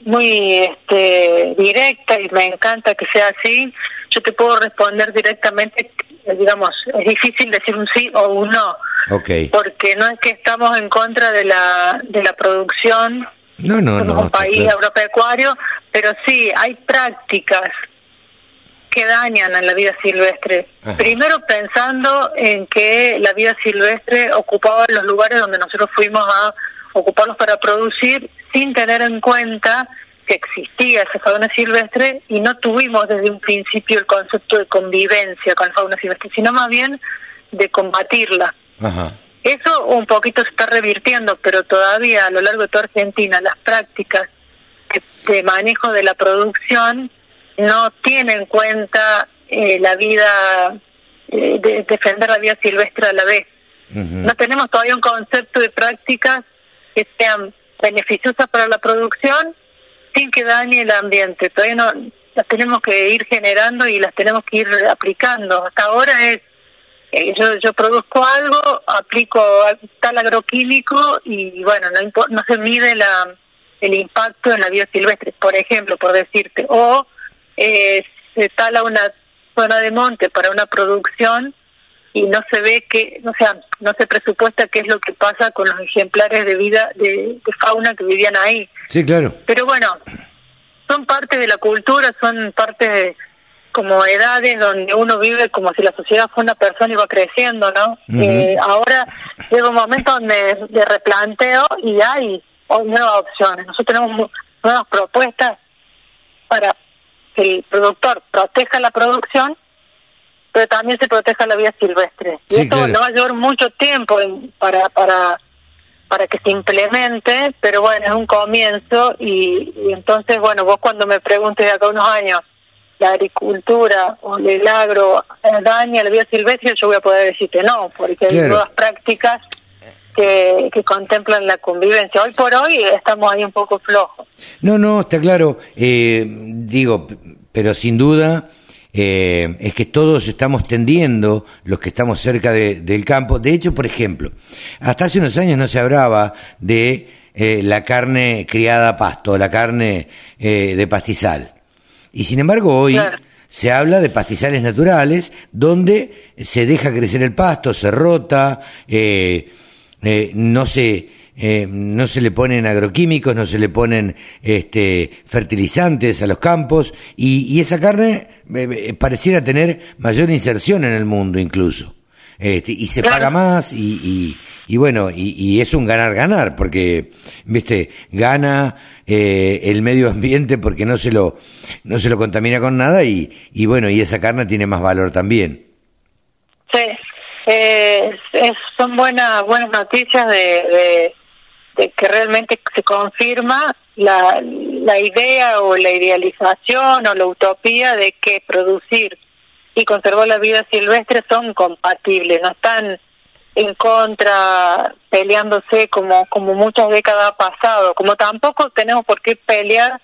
muy este, directa y me encanta que sea así. Yo te puedo responder directamente, digamos, es difícil decir un sí o un no. Okay. Porque no es que estamos en contra de la de la producción no, no, como un país agropecuario, pero sí hay prácticas que dañan a la vida silvestre. Primero pensando en que la vida silvestre ocupaba los lugares donde nosotros fuimos a ocuparlos para producir sin tener en cuenta que existía esa fauna silvestre y no tuvimos desde un principio el concepto de convivencia con la fauna silvestre, sino más bien de combatirla. Eso un poquito se está revirtiendo, pero todavía a lo largo de toda Argentina las prácticas de manejo de la producción no tiene en cuenta eh, la vida, eh, de defender la vida silvestre a la vez. No tenemos todavía un concepto de prácticas que sean beneficiosas para la producción sin que dañe el ambiente. Todavía no las tenemos que ir generando y las tenemos que ir aplicando. Hasta ahora es eh, yo, yo produzco algo, aplico tal agroquímico y bueno, no, no se mide la, el impacto en la vida silvestre, por ejemplo, por decirte, o eh, se tala una zona de monte para una producción y no se ve que, o sea, no se presupuesta qué es lo que pasa con los ejemplares de vida, de, fauna que vivían ahí. Sí, claro. Pero bueno, son parte de la cultura, son parte de como edades donde uno vive como si la sociedad fuera una persona y va creciendo, ¿no? eh, ahora llega un momento donde de replanteo y hay nuevas opciones. Nosotros tenemos nuevas propuestas para el productor proteja la producción, pero también se proteja la vida silvestre. y esto no va a llevar mucho tiempo para, para, para que se implemente, pero bueno, es un comienzo y, entonces, bueno, vos cuando me preguntes de acá unos años, la agricultura o el agro daña la vida silvestre, yo voy a poder decirte no, porque hay nuevas prácticas que, que, contemplan la convivencia. Hoy por hoy estamos ahí un poco flojos. No, no, está claro. Eh, digo, pero sin duda eh, es que todos estamos tendiendo, los que estamos cerca del campo. De hecho, por ejemplo, hasta hace unos años no se hablaba de eh, la carne criada a pasto, la carne de pastizal. Y sin embargo, hoy se habla de pastizales naturales donde se deja crecer el pasto, se rota, no se eh, no se le ponen agroquímicos, no se le ponen este, fertilizantes a los campos y, esa carne eh, eh, pareciera tener mayor inserción en el mundo incluso. Este, y se paga más y, y, bueno, y, es un ganar-ganar porque, viste, gana el medio ambiente porque no se lo, no se lo contamina con nada y, y bueno, y esa carne tiene más valor también. Sí, son buenas, buenas noticias de que realmente se confirma la, la idea o la idealización o la utopía de que producir y conservar la vida silvestre son compatibles, no están en contra peleándose como como muchas décadas ha pasado, como tampoco tenemos por qué pelear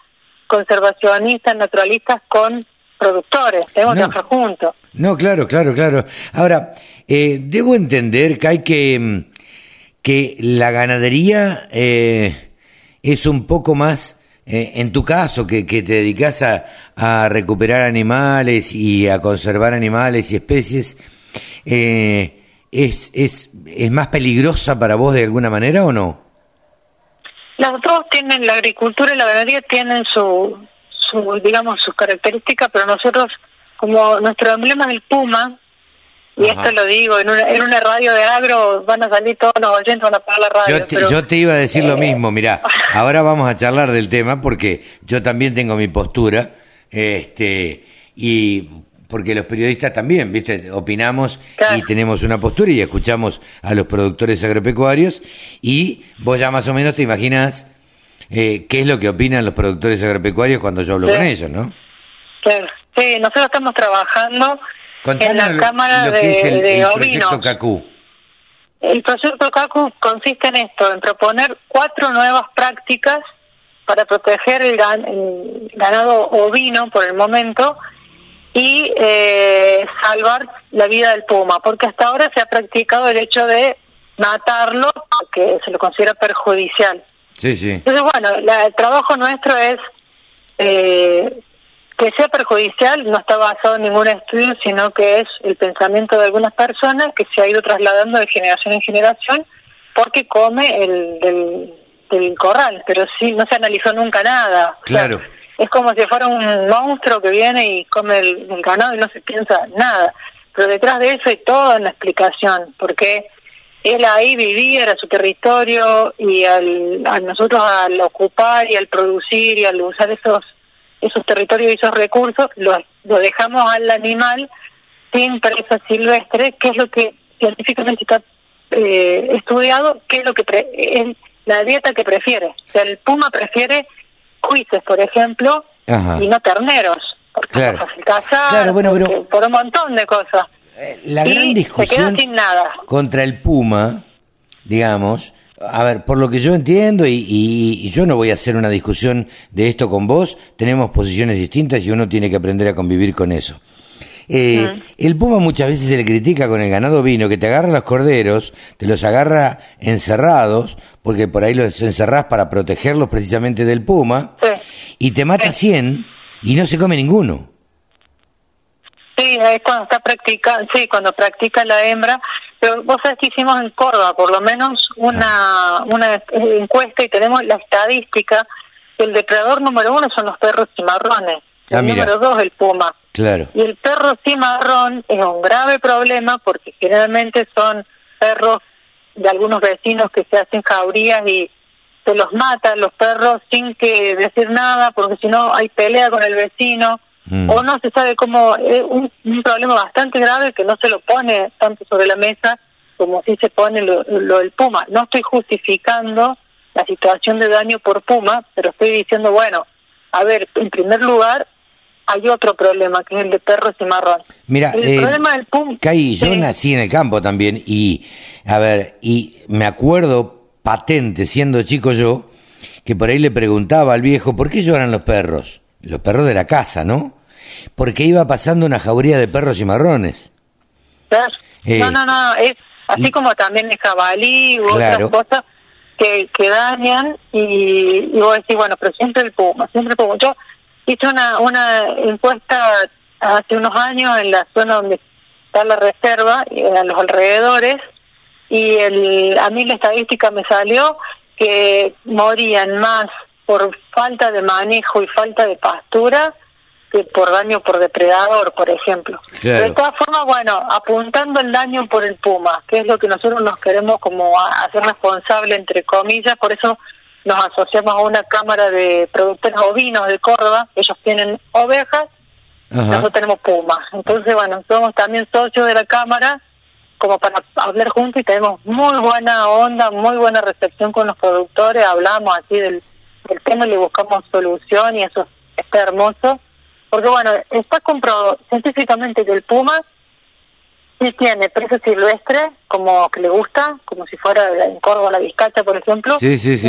conservacionistas, naturalistas con productores, tenemos que trabajar juntos. No, claro, claro, claro. Ahora, eh, debo entender que hay que mm, que la ganadería eh, es un poco más, eh, en tu caso, que, te dedicas a, recuperar animales y a conservar animales y especies, eh, es, es, ¿es más peligrosa para vos de alguna manera o no? Las dos tienen, la agricultura y la ganadería tienen su, su digamos, sus características, pero nosotros, como nuestro emblema es el puma, y esto lo digo, en una, en una radio de agro van a salir todos los oyentes, van a pagar la radio. Yo te, iba a decir lo mismo, mira, ahora vamos a charlar del tema porque yo también tengo mi postura, este, y porque los periodistas también, viste, opinamos y tenemos una postura y escuchamos a los productores agropecuarios y vos ya más o menos te imaginas eh, qué es lo que opinan los productores agropecuarios cuando yo hablo con ellos, ¿no? Claro, sí, nosotros estamos trabajando en la Cámara de, el, proyecto CACU. El proyecto CACU consiste en esto, en proponer cuatro nuevas prácticas para proteger el, ganado ovino por el momento y eh, salvar la vida del puma, porque hasta ahora se ha practicado el hecho de matarlo porque se lo considera perjudicial. Sí, sí. Entonces, bueno, el trabajo nuestro es eh, que sea perjudicial, no está basado en ningún estudio, sino que es el pensamiento de algunas personas que se ha ido trasladando de generación en generación porque come el del, corral, pero sí, no se analizó nunca nada. Claro es como si fuera un monstruo que viene y come el, ganado y no se piensa nada. Pero detrás de eso hay toda una explicación, porque él ahí vivía, era su territorio, y al, a nosotros al ocupar y al producir y al usar esos esos territorios y esos recursos, lo, lo dejamos al animal sin presa silvestre, que es lo que científicamente está eh, estudiado, que es lo que es la dieta que prefiere. O sea, el puma prefiere juices, por ejemplo, y no terneros. Porque claro. claro, bueno, pero... por un montón de cosas. Eh, la gran discusión sin nada. contra el Puma, digamos, a ver, por lo que yo entiendo, y, yo no voy a hacer una discusión de esto con vos, tenemos posiciones distintas y uno tiene que aprender a convivir con eso. Eh, el puma muchas veces se le critica con el ganado vino, que te agarra los corderos, te los agarra encerrados, porque por ahí los encerrás para protegerlos precisamente del puma, y te mata 100 y no se come ninguno. Sí, es cuando está practicando, sí, cuando practica la hembra. Pero vos sabés que hicimos en Córdoba, por lo menos una, una encuesta y tenemos la estadística. El depredador número uno son los perros cimarrones. Ah, el número dos, el puma. Claro. Y el perro cimarrón es un grave problema porque generalmente son perros de algunos vecinos que se hacen jaurías y se los matan los perros sin que decir nada porque si no hay pelea con el vecino mm. o no se sabe cómo es un, problema bastante grave que no se lo pone tanto sobre la mesa como si se pone lo, lo del puma. No estoy justificando la situación de daño por puma, pero estoy diciendo, bueno, a ver, en primer lugar, hay otro problema, que es el de perros y marrón. Mira, el eh, problema del pum... yo nací en el campo también y, a ver, y me acuerdo patente, siendo chico yo, que por ahí le preguntaba al viejo, ¿por qué lloran los perros? Los perros de la casa, ¿no? Porque iba pasando una jauría de perros y marrones. Eh, no, no, no, es así como también el jabalí u otras cosas que, que dañan y, y vos decís, bueno, pero siempre el puma, siempre el puma. Yo hice una, una encuesta hace unos años en la zona donde está la reserva, a los alrededores, y el, a mí la estadística me salió que morían más por falta de manejo y falta de pastura que por daño por depredador, por ejemplo. De todas formas, bueno, apuntando el daño por el puma, que es lo que nosotros nos queremos como hacer responsable, entre comillas, por eso nos asociamos a una cámara de productores ovinos de Córdoba, ellos tienen ovejas, nosotros tenemos pumas. Entonces, bueno, somos también socios de la cámara como para hablar juntos y tenemos muy buena onda, muy buena recepción con los productores, hablamos así del, del tema y le buscamos solución y eso está hermoso. Porque bueno, está comprobado científicamente que el puma Sí tiene presa silvestre, como que le gusta, como si fuera en Córdoba la vizcacha, por ejemplo.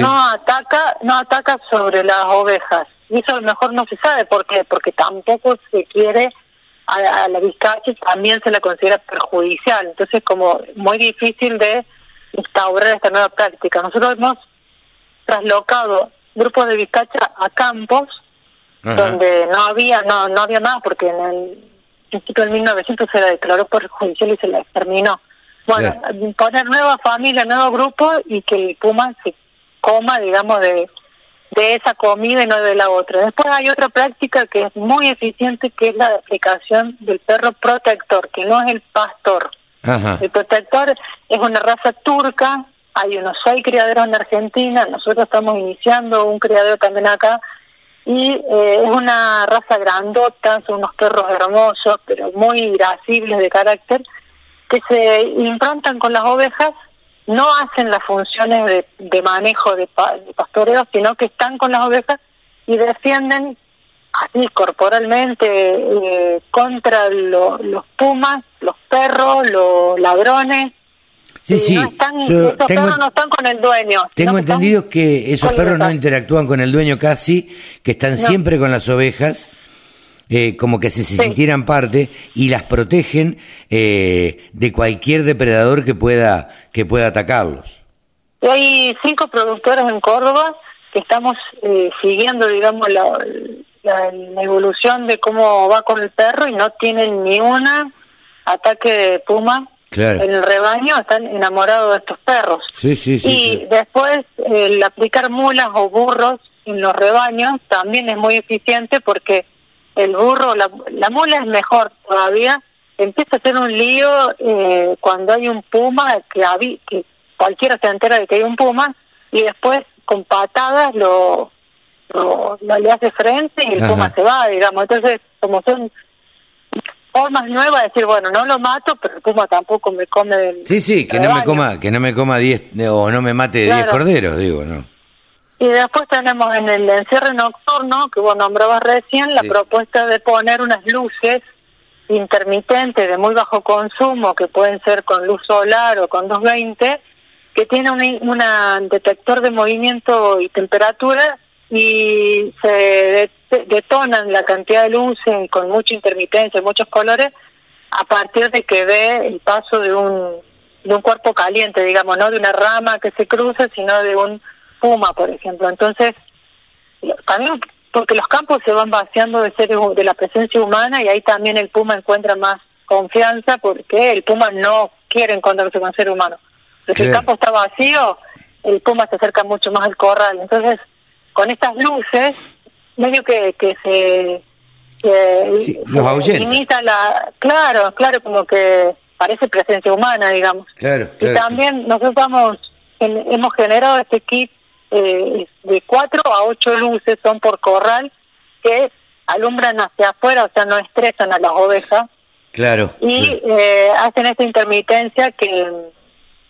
No ataca, no ataca sobre las ovejas. Y eso a lo mejor no se sabe por qué, porque tampoco se quiere a, la vizcacha, también se la considera perjudicial. Entonces, como muy difícil de instaurar esta nueva práctica. Nosotros hemos traslocado grupos de vizcacha a campos donde no había, no, no había más, porque en el principio del 1900 se la declaró por judicial y se la exterminó. Bueno, poner nueva familia, nuevo grupo y que el puma se coma, digamos, de, de esa comida y no de la otra. Después hay otra práctica que es muy eficiente, que es la aplicación del perro protector, que no es el pastor. El protector es una raza turca, hay unos seis criaderos en Argentina, nosotros estamos iniciando un criadero también acá, y eh, es una raza grandota, son unos perros hermosos, pero muy irascibles de carácter, que se implantan con las ovejas, no hacen las funciones de, de manejo de, pastoreo, sino que están con las ovejas y defienden así corporalmente eh, contra los pumas, los perros, los ladrones, Sí, sí. No están, esos perros no están con el dueño. Tengo entendido que esos perros no interactúan con el dueño casi, que están siempre con las ovejas eh, como que se, se sintieran parte y las protegen eh, de cualquier depredador que pueda, que pueda atacarlos. Hay cinco productores en Córdoba que estamos eh, siguiendo, digamos, la, la, evolución de cómo va con el perro y no tienen ni una ataque de puma en el rebaño, están enamorados de estos perros. Sí, sí, sí, y después el aplicar mulas o burros en los rebaños también es muy eficiente porque el burro, la, la mula es mejor todavía, empieza a ser un lío eh, cuando hay un puma que, que cualquiera se entera de que hay un puma y después con patadas lo, lo, le hace frente y el puma se va, digamos. Entonces, como son formas nuevas de decir, bueno, no lo mato, pero el puma tampoco me come Sí, sí, que no me coma, que no me coma 10 o no me mate 10 corderos, digo, ¿no? Y después tenemos en el encierre nocturno, que vos nombrabas recién, la propuesta de poner unas luces intermitentes de muy bajo consumo, que pueden ser con luz solar o con 220, que tiene un detector de movimiento y temperatura y se detonan la cantidad de luces con mucha intermitencia, muchos colores, a partir de que ve el paso de un, de un cuerpo caliente, digamos, no de una rama que se cruza, sino de un puma, por ejemplo. Entonces, también porque los campos se van vaciando de seres de la presencia humana y ahí también el puma encuentra más confianza porque el puma no quiere encontrarse con ser humano. Si el campo está vacío, el puma se acerca mucho más al corral. Entonces, con estas luces, medio que, que se... Que los imita la... Claro, claro, como que parece presencia humana, digamos. Claro, Y también nosotros vamos, hemos generado este kit eh, de cuatro a ocho luces, son por corral, que alumbran hacia afuera, o sea, no estresan a las ovejas. Claro. Y Eh, hacen esta intermitencia que,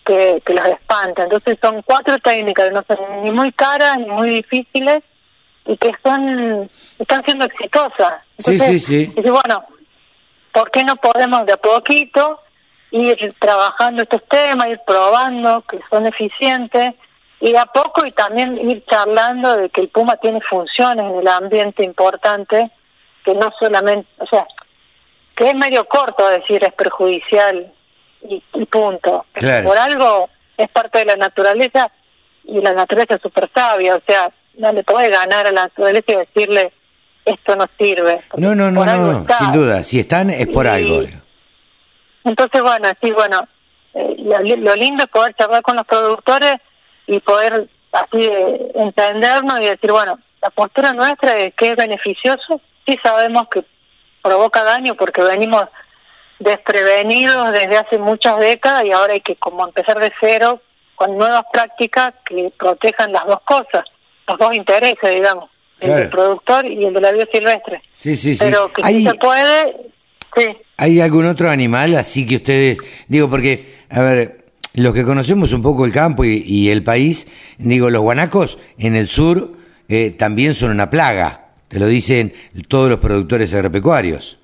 que, que, los espanta. Entonces son cuatro técnicas que no son ni muy caras ni muy difíciles y que son están siendo exitosas. sí, sí, sí. Y bueno, ¿por qué no podemos de a poquito ir trabajando estos temas, ir probando que son eficientes? y a poco y también ir charlando de que el Puma tiene funciones en el ambiente importante, que no solamente, o sea, que es medio corto decir es perjudicial y, punto. Por algo es parte de la naturaleza y la naturaleza es súper sabia, o sea, no le puede ganar a la naturaleza y decirle esto no sirve. No, no, no, no, sin duda, si están es por algo. Entonces, bueno, sí, bueno, eh, lo lindo es poder charlar con los productores y poder así entendernos y decir, bueno, la postura nuestra es que es beneficioso, sí sabemos que provoca daño porque venimos desprevenidos desde hace muchas décadas y ahora hay que como empezar de cero con nuevas prácticas que protejan las dos cosas, los dos intereses, digamos, el del productor y el de la vida silvestre. Sí, sí, sí. Pero que si se puede, sí. ¿Hay algún otro animal así que ustedes, digo, porque, a ver, los que conocemos un poco el campo y, el país, digo, los guanacos en el sur eh, también son una plaga, te lo dicen todos los productores agropecuarios.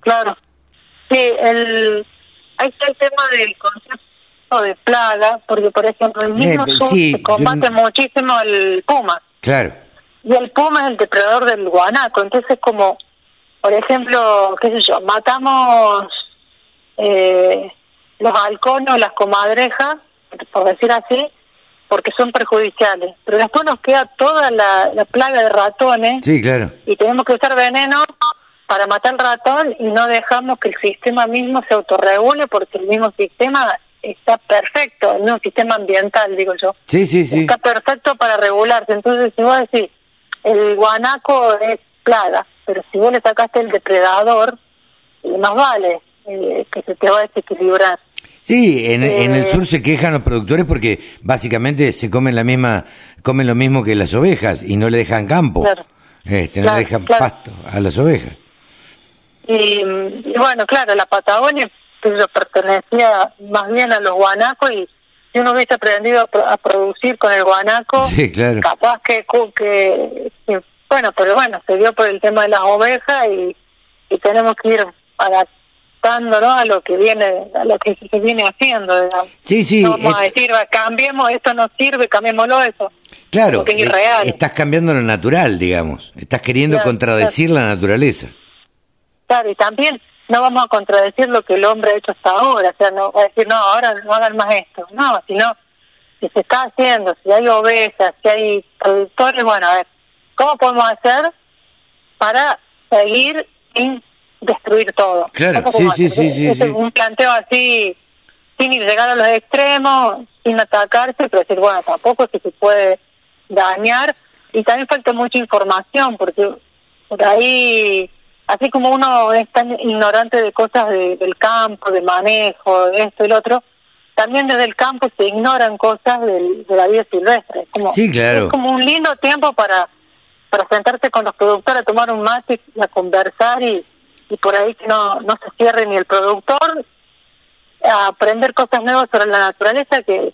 Claro, sí, el, ahí está el tema del concepto de plaga, porque por ejemplo el mismo eh, sur se combate muchísimo el puma. Claro. Y el puma es el depredador del guanaco, entonces como, por ejemplo, qué sé yo, matamos... Eh, los halcones o las comadrejas, por decir así, porque son perjudiciales. Pero después nos queda toda la, plaga de ratones. Sí, claro. Y tenemos que usar veneno para matar el ratón y no dejamos que el sistema mismo se autorregule porque el mismo sistema está perfecto, el mismo sistema ambiental, digo yo. Sí, sí, sí. Está perfecto para regularse. Entonces, si vos decís, el guanaco es plaga, pero si vos le sacaste el depredador, más vale eh, que se te va a desequilibrar. Sí, en, en, el eh, sur se quejan los productores porque básicamente se comen la misma, comen lo mismo que las ovejas y no le dejan campo, este, no le dejan pasto a las ovejas. Y, bueno, claro, la Patagonia pues, pertenecía más bien a los guanacos y si uno hubiese aprendido a, producir con el guanaco, capaz que, que, bueno, pero bueno, se dio por el tema de las ovejas y, y tenemos que ir para a lo que viene a lo que se viene haciendo sí sí no vamos a decir cambiemos esto no sirve cambiémoslo eso claro es eh, estás cambiando lo natural digamos. Estás queriendo contradecir la naturaleza Claro, y también no vamos a contradecir lo que el hombre ha hecho hasta ahora, o sea, no va a decir, no, ahora no hagan más esto, no, sino que se está haciendo, si hay ovejas, si hay productores, bueno, a ver, ¿cómo podemos hacer para seguir sin destruir todo? Claro, sí, sí, sí, sí, Un planteo así, sin llegar a los extremos, sin atacarse, pero decir, bueno, tampoco que se puede dañar, y también falta mucha información, porque por ahí así como uno es tan ignorante de cosas del campo, de manejo, de esto y lo otro, también desde el campo se ignoran cosas de la vida silvestre. Como, sí, claro. Es como un lindo tiempo para, para sentarse con los productores, a tomar un mate y a conversar y, y por ahí que no, no se cierre ni el productor, a aprender cosas nuevas sobre la naturaleza que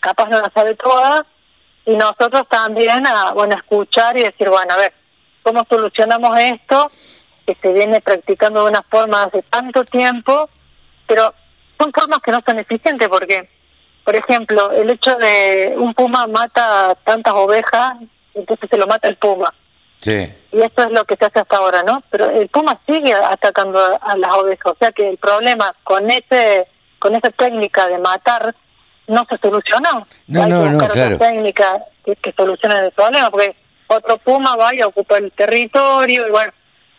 capaz no la sabe toda y nosotros también a bueno escuchar y decir, bueno, a ver, ¿cómo solucionamos esto? Que se viene practicando de una forma hace tanto tiempo, pero son formas que no son eficientes porque, por ejemplo, el hecho de un puma mata tantas ovejas, entonces se lo mata el puma. Sí. Y esto es lo que se hace hasta ahora, ¿no? Pero el puma sigue atacando a las ovejas, o sea que el problema con ese con esa técnica de matar no se solucionó. No, Hay no, que no, claro. técnica que, que solucione el problema, porque otro puma va y ocupa el territorio y bueno,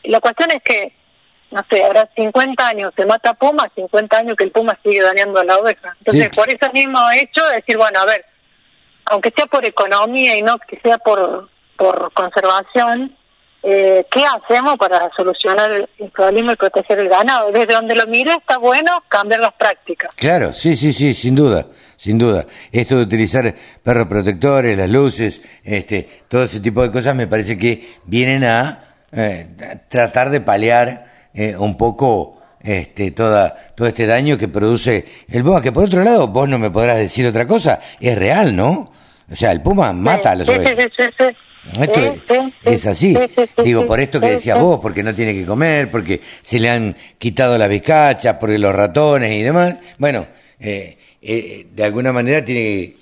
la cuestión es que, no sé, ahora 50 años se mata Puma, 50 años que el Puma sigue dañando a la oveja. Entonces, por ese mismo hecho, decir, bueno, a ver, aunque sea por economía y no que sea por, por conservación, eh, ¿qué hacemos para solucionar el problema y proteger el ganado? Desde donde lo mire está bueno cambiar las prácticas. Claro, sí, sí, sí, sin duda, sin duda. Esto de utilizar perros protectores, las luces, este, todo ese tipo de cosas me parece que vienen a eh, tratar de paliar eh, un poco este, toda, todo este daño que produce el puma, que por otro lado, vos no me podrás decir otra cosa, es real, ¿no? O sea, el puma mata a los ovejas. Esto es así. Digo, por esto que decías vos, porque no tiene que comer, porque se le han quitado las bizcachas, porque los ratones y demás. Bueno, eh, eh, de alguna manera tiene,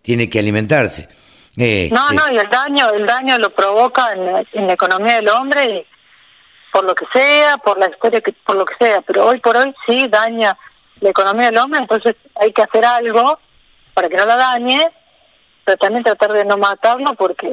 tiene que alimentarse. Este, no, no, y el daño, el daño lo provoca en, la economía del hombre, por lo que sea, por la historia, que, por lo que sea, pero hoy por hoy sí daña la economía del hombre, entonces hay que hacer algo para que no la dañe, pero también tratar de no matarlo, porque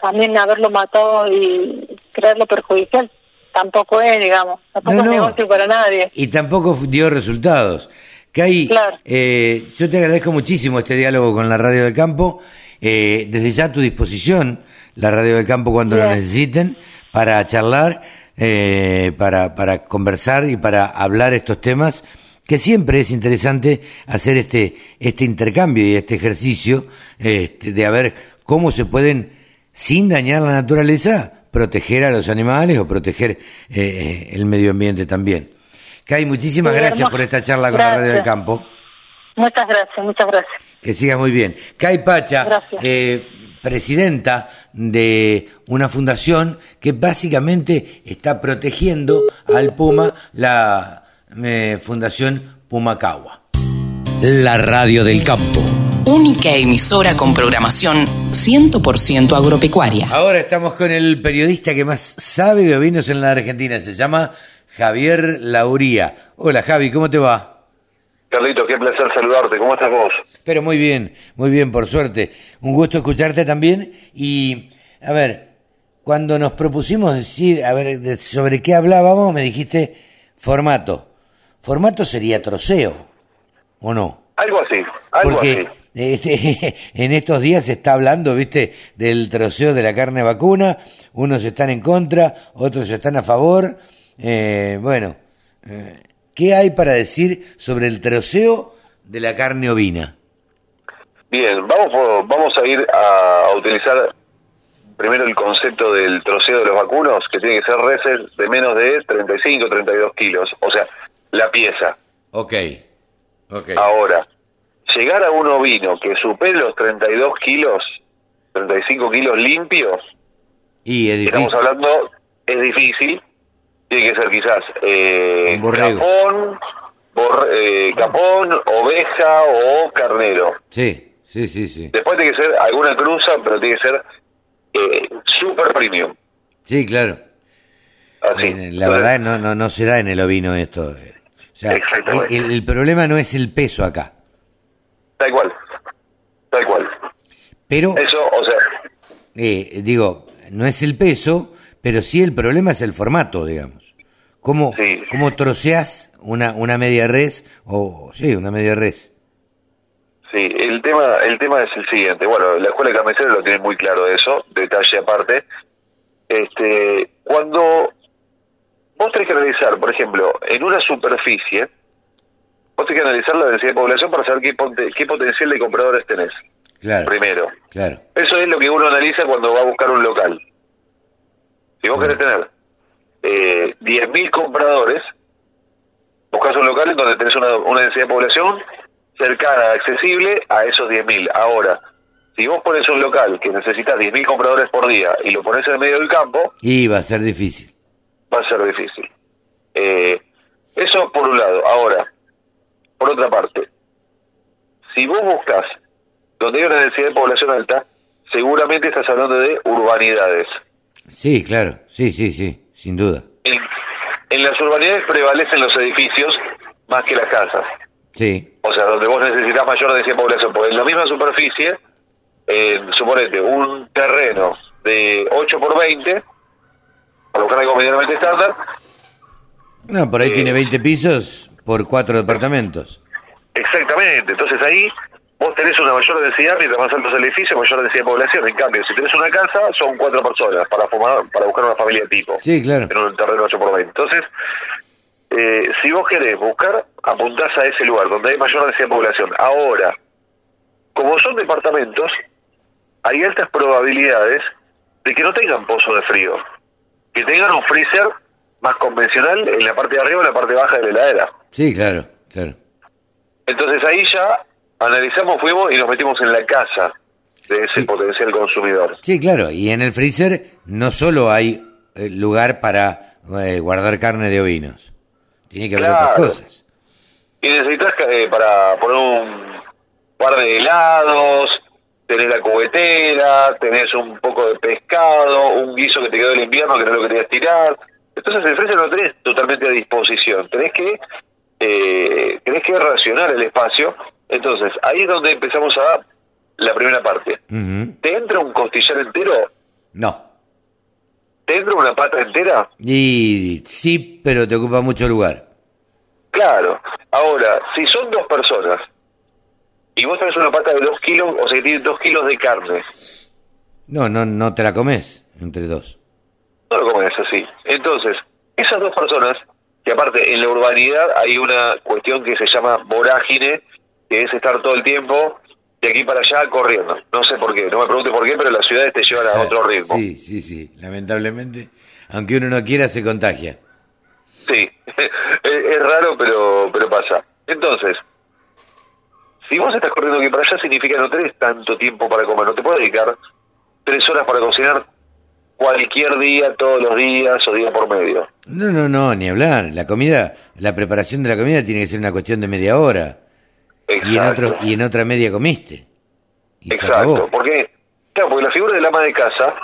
también haberlo matado y creerlo perjudicial tampoco es, digamos, tampoco es negocio para nadie. Y tampoco dio resultados. Que hay, eh, yo te agradezco muchísimo este diálogo con la Radio del Campo eh, desde ya a tu disposición, la Radio del Campo cuando lo necesiten, para charlar, eh, para, para conversar y para hablar estos temas, que siempre es interesante hacer este, este intercambio y este ejercicio este, de a ver cómo se pueden, sin dañar la naturaleza, proteger a los animales o proteger eh, el medio ambiente también. Kai, muchísimas gracias por esta charla con la Radio del Campo. Muchas gracias, muchas gracias. Que siga muy bien. Kai Pacha, eh, presidenta de una fundación que básicamente está protegiendo al Puma, la eh, Fundación Pumacagua. La Radio del Campo. Única emisora con programación 100% agropecuaria. Ahora estamos con el periodista que más sabe de ovinos en la Argentina. Se llama Javier Lauría. Hola Javi, ¿cómo te va? Carlito, qué placer saludarte. ¿Cómo estás vos? Pero muy bien, muy bien, por suerte. Un gusto escucharte también. Y, a ver, cuando nos propusimos decir, a ver, sobre qué hablábamos, me dijiste formato. Formato sería troceo, ¿o no? Algo así, algo Porque, Este, en estos días se está hablando, viste, del troceo de la carne vacuna. Unos están en contra, otros están a favor. Eh, bueno, eh, ¿Qué hay para decir sobre el troceo de la carne ovina? Bien, vamos, vamos a ir a, utilizar primero el concepto del troceo de los vacunos, que tiene que ser reses de menos de 35, 32 kilos, o sea, la pieza. Ok, ok. Ahora, llegar a un ovino que supere los 32 kilos, 35 kilos limpios, y es estamos hablando, es difícil, tiene que ser quizás eh, capón, eh, capón, oveja o carnero. Sí, sí, sí, sí. Después tiene que ser alguna cruza, pero tiene que ser eh, super premium. Sí, claro. Así. la verdad no, no, no se da en el ovino esto. O sea, el, el, problema no es el peso acá. Tal cual, tal cual. Pero... Eso, o sea... Eh, digo, no es el peso, pero sí el problema es el formato, digamos. ¿Cómo, cómo troceas una, una media res o, sí, una media res? Sí, el tema, el tema es el siguiente. Bueno, la escuela de carniceros lo tiene muy claro eso, detalle aparte. Este, cuando vos tenés que analizar, por ejemplo, en una superficie, vos tenés que analizar la densidad de población para saber qué, qué potencial de compradores tenés. Claro. Primero. Claro. Eso es lo que uno analiza cuando va a buscar un local. Si vos querés tener eh, 10.000 compradores, buscas un local en donde tenés una, una densidad de población cercana, accesible a esos 10.000. Ahora, si vos pones un local que necesitas 10.000 compradores por día y lo pones en el medio del campo... Y va a ser difícil. Va a ser difícil. Eh, eso por un lado. Ahora, por otra parte, si vos buscas donde hay una densidad de población alta, seguramente estás hablando de urbanidades. Sí, claro, sí, sí, sí, sin duda. En, en las urbanidades prevalecen los edificios más que las casas. Sí. O sea, donde vos necesitas mayor densidad de población, porque en la misma superficie, eh, suponete, un terreno de 8 por 20, para buscar algo medianamente estándar. No, por ahí tiene 20 pisos por cuatro departamentos. Exactamente, entonces ahí vos tenés una mayor densidad, mientras más alto es el edificio, mayor densidad de población. En cambio, si tenés una casa, son cuatro personas para formar, para buscar una familia tipo. Sí, claro. En un terreno 8 por 20. Entonces, eh, si vos querés buscar, apuntás a ese lugar donde hay mayor densidad de población. Ahora, como son departamentos, hay altas probabilidades de que no tengan pozo de frío, que tengan un freezer más convencional en la parte de arriba o en la parte baja de la heladera. Sí, claro, claro. Entonces ahí ya analizamos, fuimos y nos metimos en la casa de ese potencial consumidor. Sí, claro, y en el freezer no solo hay eh, lugar para eh, guardar carne de ovinos, tiene que haber otras cosas. Y necesitas eh, para poner un par de helados, tenés la cubetera, tenés un poco de pescado, un guiso que te quedó del invierno que no lo querías tirar. Entonces el freezer no lo tenés totalmente a disposición, tenés que eh, tenés que racionar el espacio. Entonces ahí es donde empezamos a la primera parte. ¿Te entra un costillar entero? No. ¿Te entra una pata entera? Y sí, pero te ocupa mucho lugar. Claro. Ahora, si son dos personas y vos tenés una pata de dos kilos, o sea, que tiene dos kilos de carne. No, no, no te la comes entre dos. No lo comes así. Entonces, esas dos personas, que aparte en la urbanidad hay una cuestión que se llama vorágine, que es estar todo el tiempo de aquí para allá corriendo. No sé por qué, no me pregunte por qué, pero las ciudades te llevan a otro ritmo. Sí, sí, sí, lamentablemente, aunque uno no quiera, se contagia. Sí, es, raro, pero, pero pasa. Entonces, si vos estás corriendo aquí para allá, significa que no tenés tanto tiempo para comer, no te puedes dedicar tres horas para cocinar cualquier día, todos los días o día por medio. No, no, no, ni hablar. La comida, la preparación de la comida tiene que ser una cuestión de media hora. Y en, otro, y en otra media comiste. Exacto, porque, claro, porque la figura del ama de casa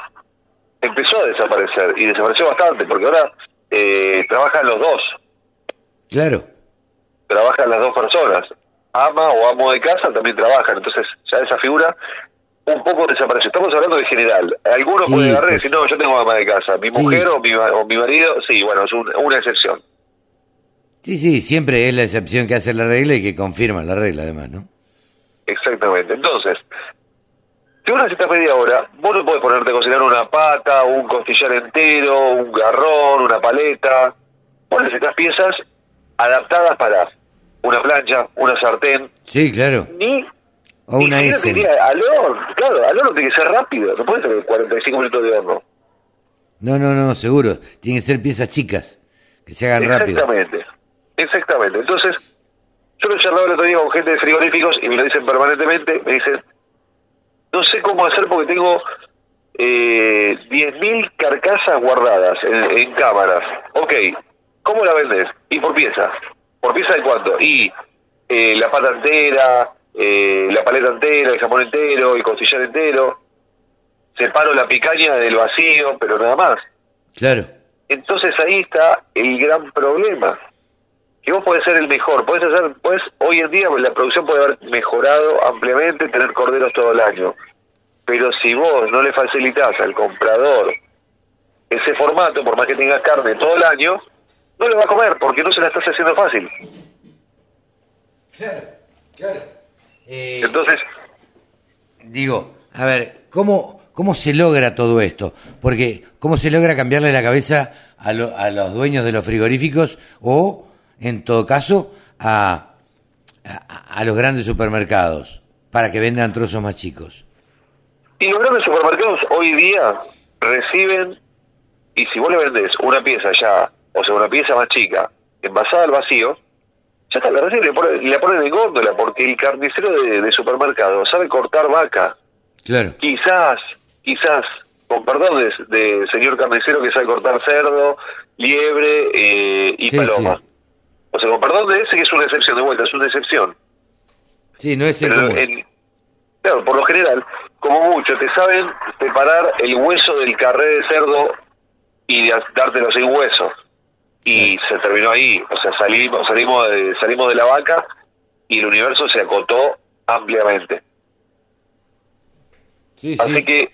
empezó a desaparecer y desapareció bastante, porque ahora eh, trabajan los dos. Claro. Trabajan las dos personas. Ama o amo de casa también trabajan, entonces ya esa figura un poco desapareció. Estamos hablando de general. Algunos pueden agarrar y decir, no, yo tengo ama de casa. Mi mujer o, mi, o mi marido, sí, bueno, es una excepción. Sí, sí, siempre es la excepción que hace la regla y que confirma la regla, además, ¿no? Exactamente. Entonces, si vos necesitas media hora, vos no podés ponerte a cocinar una pata, un costillar entero, un garrón, una paleta. Vos necesitas piezas adaptadas para una plancha, una sartén. Sí, claro. Ni o una S. Al horno, claro, al horno tiene que ser rápido, no puede ser 45 minutos de horno. No, no, no, seguro. Tienen que ser piezas chicas, que se hagan rápido. Exactamente. Exactamente. Entonces, yo lo he charlado el otro día con gente de frigoríficos y me lo dicen permanentemente, me dicen, no sé cómo hacer porque tengo eh, 10.000 carcasas guardadas en, cámaras. Ok, ¿cómo la vendes? Y por pieza. ¿Por pieza de cuánto? Y eh, la pata entera, eh, la paleta entera, el jamón entero, el costillar entero. Separo la picaña del vacío, pero nada más. Claro. Entonces ahí está el gran problema. Que vos podés ser el mejor, podés hacer, pues hoy en día la producción puede haber mejorado ampliamente, tener corderos todo el año. Pero si vos no le facilitas al comprador ese formato, por más que tengas carne todo el año, no le va a comer porque no se la estás haciendo fácil. Claro, claro. Eh, Entonces, digo, a ver, ¿cómo, ¿cómo se logra todo esto? Porque, ¿cómo se logra cambiarle la cabeza a, a los dueños de los frigoríficos o, en todo caso, a, a, a los grandes supermercados para que vendan trozos más chicos? Y los grandes supermercados hoy día reciben, y si vos le vendés una pieza ya, o sea, una pieza más chica, envasada al vacío, ya está, la reciben y la ponen en góndola, porque el carnicero de, supermercado sabe cortar vaca. Claro. Quizás, quizás, con perdón de, señor carnicero que sabe cortar cerdo, liebre eh, y paloma. O sea, con perdón de ese que es una excepción, de vuelta, es una excepción. Sí, no es el Claro, por lo general, como mucho, te saben separar el hueso del carré de cerdo y dártelo sin hueso. Y se terminó ahí, o sea, salimos, salimos, de, salimos de la vaca y el universo se acotó ampliamente. Sí, Así que...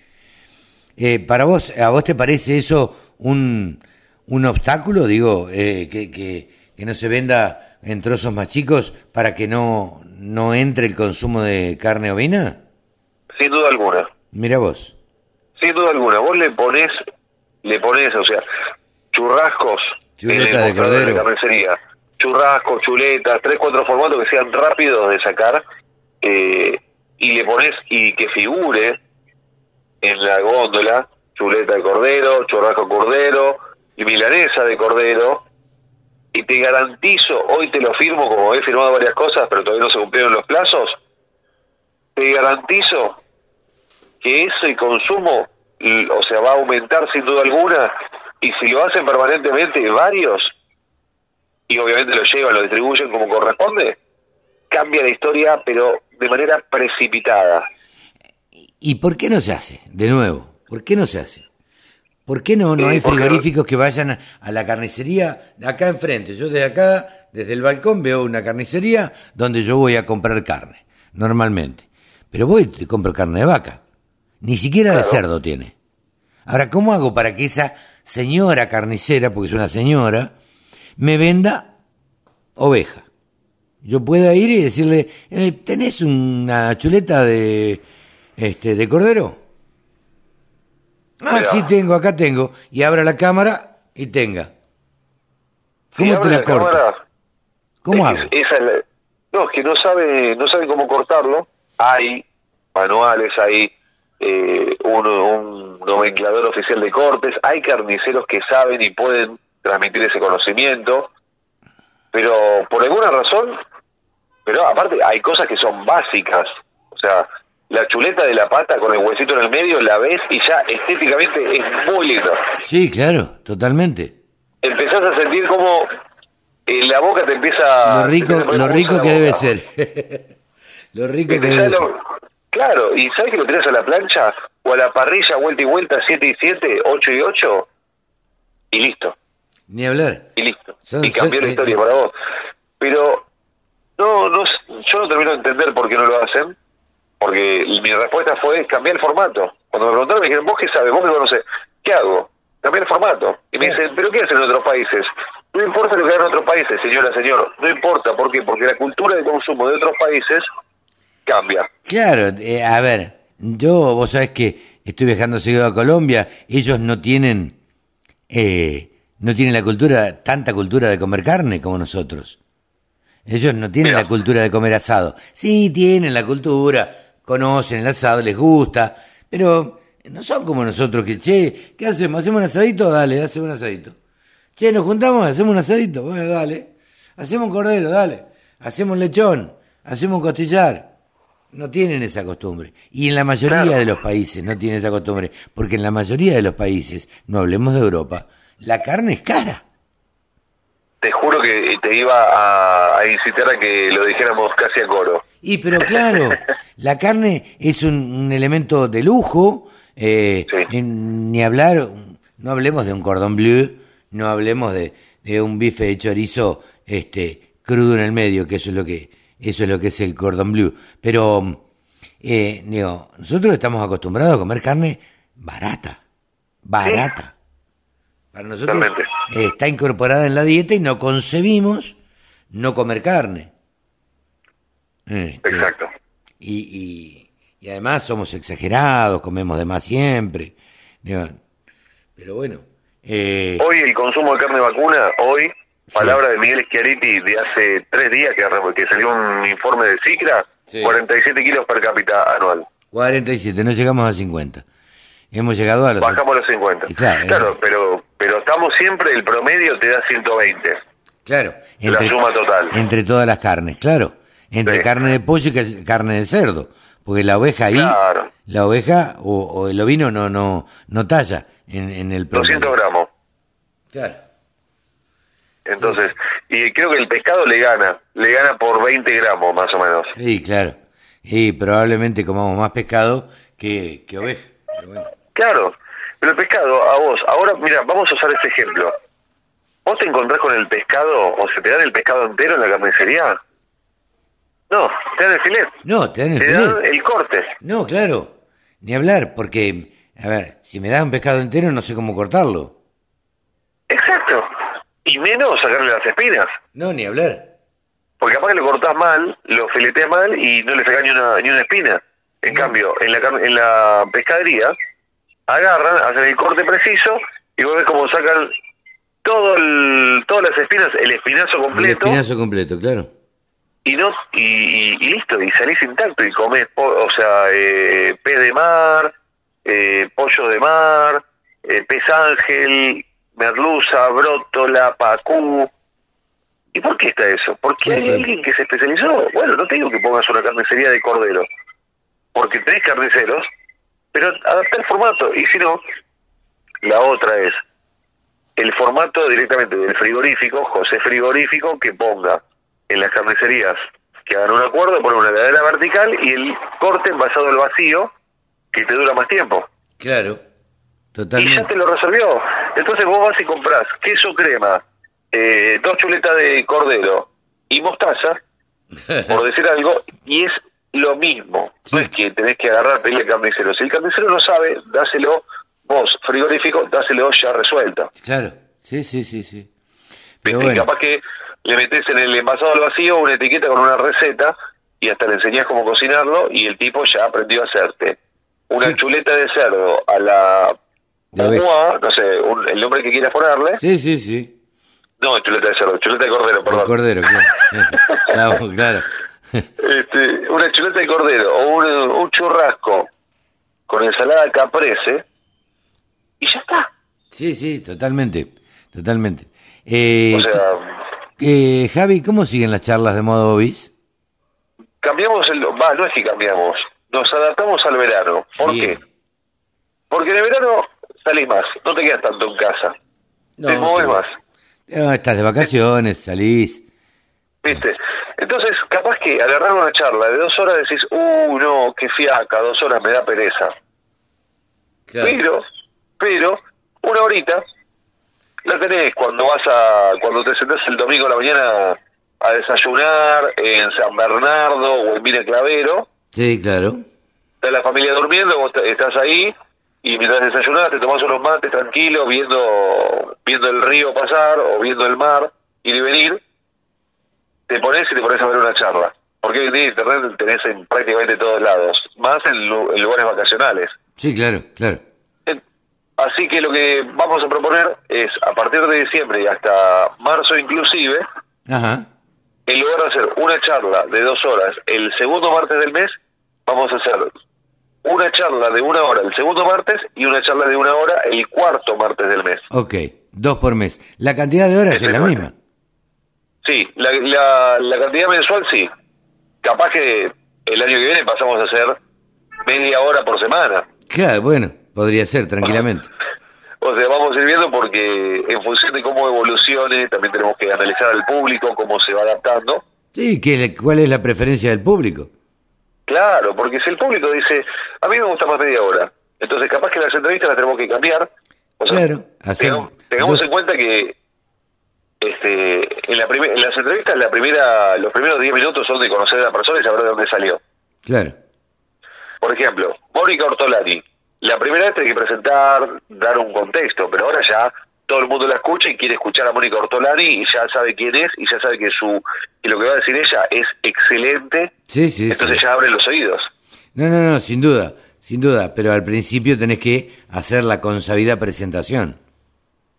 Eh, ¿Para vos, a vos te parece eso un, un obstáculo? Digo, eh, que, que, que no se venda en trozos más chicos para que no, no entre el consumo de carne ovina? Sin duda alguna. Mira vos. Sin duda alguna. Vos le pones, le pones, o sea, churrascos Chuleta de cordero. carnicería. Churrascos, chuletas, tres, cuatro formatos que sean rápidos de sacar eh, y le pones y que figure en la góndola chuleta de cordero, churrasco cordero y milanesa de cordero y te garantizo, hoy te lo firmo como he firmado varias cosas, pero todavía no se cumplieron los plazos, te garantizo que ese consumo, o sea, va a aumentar sin duda alguna, y si lo hacen permanentemente varios, y obviamente lo llevan, lo distribuyen como corresponde, cambia la historia, pero de manera precipitada. ¿Y por qué no se hace? De nuevo, ¿por qué no se hace? ¿Por qué no, no hay frigoríficos que vayan a la carnicería de acá enfrente? Yo desde acá, desde el balcón, veo una carnicería donde yo voy a comprar carne, normalmente. Pero voy y compro carne de vaca. Ni siquiera de cerdo tiene. Ahora, ¿cómo hago para que esa señora carnicera, porque es una señora, me venda oveja? Yo pueda ir y decirle, eh, ¿tenés una chuleta de, este, de cordero? Ah, sí tengo, acá tengo. Y abra la cámara y tenga. ¿Cómo te la, corta? ¿Cómo hago? no, es que no sabe, no saben cómo cortarlo. Hay manuales, hay eh, un, un nomenclador oficial de cortes, hay carniceros que saben y pueden transmitir ese conocimiento, pero por alguna razón, pero aparte hay cosas que son básicas, o sea, la chuleta de la pata con el huesito en el medio, la ves y ya estéticamente es muy lindo. Sí, claro, totalmente. Empezás a sentir como en la boca te empieza... Lo rico, lo rico que debe ser. lo rico que debe ser. Claro, y ¿sabes que lo tenés a la plancha o a la parrilla vuelta y vuelta, 7 y 7, 8 y 8? Y listo. Ni hablar. Y listo. y cambió la eh, historia eh. para vos. Pero no, no, yo no termino de entender por qué no lo hacen porque mi respuesta fue cambiar el formato. Cuando me preguntaron, me dijeron, ¿vos qué sabes? ¿Vos qué conoces? ¿Qué hago? Cambiar el formato. Y me dicen, ¿pero qué hacen en otros países? No importa lo que hagan en otros países, señora, señor. No importa. ¿Por qué? Porque la cultura de consumo de otros países cambia. Claro, eh, a ver, yo, vos sabés que estoy viajando seguido a Colombia. Ellos no tienen, eh, no tienen la cultura, tanta cultura de comer carne como nosotros. Ellos no tienen la cultura de comer asado. Sí, tienen la cultura, conocen el asado, les gusta, pero no son como nosotros que, che, ¿qué hacemos? ¿Hacemos un asadito? Dale, hacemos un asadito. Che, ¿nos juntamos? ¿Hacemos un asadito? Bueno, dale. ¿Hacemos un cordero? Dale. ¿Hacemos un lechón? ¿Hacemos un costillar? No tienen esa costumbre. Y en la mayoría de los países no tienen esa costumbre. Porque en la mayoría de los países, no hablemos de Europa, la carne es cara. Te juro que te iba a incitar a que lo dijéramos casi a coro. Y pero claro, la carne es un, elemento de lujo, eh, ni hablar, no hablemos de un cordón bleu, no hablemos de, de un bife de chorizo este crudo en el medio, que eso es lo que eso es lo que es el cordon bleu. Pero eh, digo, nosotros estamos acostumbrados a comer carne barata, barata. Para nosotros está incorporada en la dieta y no concebimos no comer carne. Este, Exacto. Y, y, además somos exagerados, comemos de más siempre. pero bueno. Eh, hoy el consumo de carne vacuna, hoy, palabra de Miguel Schiaretti de hace tres días que, que salió un informe de CICRA, 47 kilos per cápita anual. 47, no llegamos a 50. Hemos llegado a los... Bajamos a los 50. Claro, pero, pero estamos siempre, el promedio te da 120. Claro. Entre, la suma total. Entre todas las carnes, claro. Entre carne de pollo y carne de cerdo. Porque la oveja ahí, la oveja o, el ovino no no no talla en, en el promedio. 200 gramos. Claro. Entonces, y creo que el pescado le gana, le gana por 20 gramos más o menos. Sí, claro. Y probablemente comamos más pescado que, que oveja. Claro, pero el pescado, a vos, ahora mira, vamos a usar este ejemplo. ¿Vos te encontrás con el pescado o se te dan el pescado entero en la carnicería? No, te dan el filet. No, te dan el te Dan el corte. No, claro. Ni hablar, porque, a ver, si me das un pescado entero no sé cómo cortarlo. Exacto. Y menos sacarle las espinas. No, ni hablar. Porque capaz que lo cortás mal, lo fileteas mal y no le sacás ni una, ni una espina. En cambio, en la, en la pescadería, agarran, hacen el corte preciso y vos ves cómo sacan todo el, todas las espinas, el espinazo completo. El espinazo completo, claro. Y no y, listo, y salís intacto y comes, o sea, eh, pez de mar, eh, pollo de mar, eh, pez ángel, merluza, brótola, pacú. ¿Y por qué está eso? Porque hay alguien que se especializó. Bueno, no te digo que pongas una carnicería de cordero, porque tenés carniceros, pero adapta el formato. Y si no, la otra es el formato directamente del frigorífico, José Frigorífico, que ponga en las carnicerías que hagan un acuerdo, poner una heladera vertical y el corte envasado al vacío, que te dura más tiempo. Claro, totalmente. Y ya te lo resolvió. Entonces vos vas y comprás queso crema, eh, dos chuletas de cordero y mostaza, por decir algo, y es lo mismo. No es que tenés que agarrar pedirle al carnicero. Si el carnicero no sabe, dáselo vos, frigorífico, dáselo ya resuelto. Claro, sí, sí, sí, sí. Pero bueno. Capaz que le metes en el envasado al vacío una etiqueta con una receta y hasta le enseñás cómo cocinarlo y el tipo ya aprendió a hacerte una chuleta de cerdo a la no sé, el nombre que quieras ponerle. Sí, sí, sí. No, chuleta de cerdo, chuleta de cordero, perdón. cordero, claro. claro. Este, una chuleta de cordero o un, churrasco con ensalada caprese y ya está. Sí, sí, totalmente, totalmente. Eh, o sea, eh, Javi, ¿cómo siguen las charlas de modo bis? Cambiamos el... Va, no es que cambiamos, nos adaptamos al verano. ¿Por qué? Porque en el verano salís más, no te quedas tanto en casa. No, te mueves más. estás de vacaciones, salís. ¿Viste? Entonces, capaz que agarrar una charla de dos horas decís, uh, no, qué fiaca, dos horas me da pereza. Pero, pero, una horita la tenés cuando vas a, cuando te sentás el domingo a la mañana a desayunar en San Bernardo o en Vine Clavero. Sí, claro. Está la familia durmiendo, vos estás ahí y mientras desayunás te tomás unos mates tranquilo viendo, viendo el río pasar o viendo el mar ir y venir, te pones y te pones a ver una charla. Porque hoy en día internet tenés en prácticamente todos lados, más en lugares vacacionales. Sí, claro, claro. Así que lo que vamos a proponer es, a partir de diciembre y hasta marzo inclusive, en lugar de hacer una charla de dos horas el segundo martes del mes, vamos a hacer una charla de una hora el segundo martes y una charla de una hora el cuarto martes del mes. Ok, dos por mes. ¿La cantidad de horas es, la misma? Sí, la, la cantidad mensual sí. Capaz que el año que viene pasamos a hacer media hora por semana. Claro, bueno. Podría ser, tranquilamente. O sea, vamos a ir viendo porque en función de cómo evolucione, también tenemos que analizar al público, cómo se va adaptando. Sí, ¿qué, ¿cuál es la preferencia del público? Claro, porque si el público dice, a mí me gusta más media hora, entonces capaz que las entrevistas las tenemos que cambiar claro, tengamos, en cuenta que este, en, la en las entrevistas la primera, los primeros 10 minutos son de conocer a la persona y saber de dónde salió. Claro. Por ejemplo, Mónica Ortolani. La primera vez tiene que presentar, dar un contexto, pero ahora ya todo el mundo la escucha y quiere escuchar a Mónica Ortolani y ya sabe quién es y ya sabe que su que lo que va a decir ella es excelente. Sí, sí, entonces ya abre los oídos. No, no, no, sin duda, sin duda, pero al principio tenés que hacer la consabida presentación.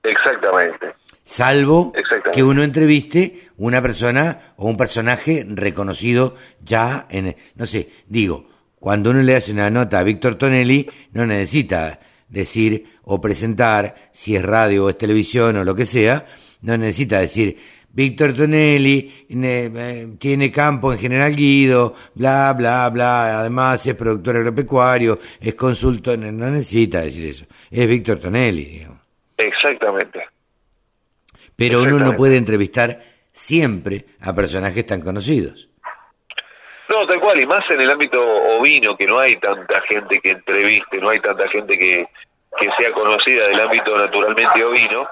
Exactamente. Salvo que uno entreviste una persona o un personaje reconocido ya en, no sé, digo, cuando uno le hace una nota a Víctor Tonelli, no necesita decir o presentar, si es radio o es televisión o lo que sea, no necesita decir, Víctor Tonelli eh, tiene campo en General Guido, bla, bla, bla, además es productor agropecuario, es consultor, no necesita decir eso, es Víctor Tonelli, digamos. Exactamente. Pero uno no puede entrevistar siempre a personajes tan conocidos. No, tal cual, y más en el ámbito ovino, que no hay tanta gente que entreviste, no hay tanta gente que, que sea conocida del ámbito naturalmente ovino.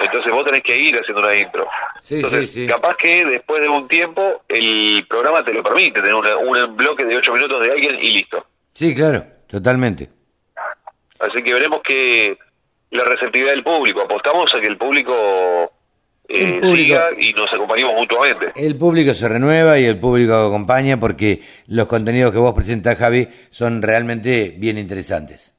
Entonces vos tenés que ir haciendo una intro. Sí, sí, sí. Capaz que después de un tiempo el programa te lo permite, tener un bloque de ocho minutos de alguien y listo. Sí, claro, totalmente. Así que veremos que la receptividad del público. Apostamos a que el público eh, y nos acompañemos mutuamente. El público se renueva y el público acompaña porque los contenidos que vos presentás, Javi, son realmente bien interesantes.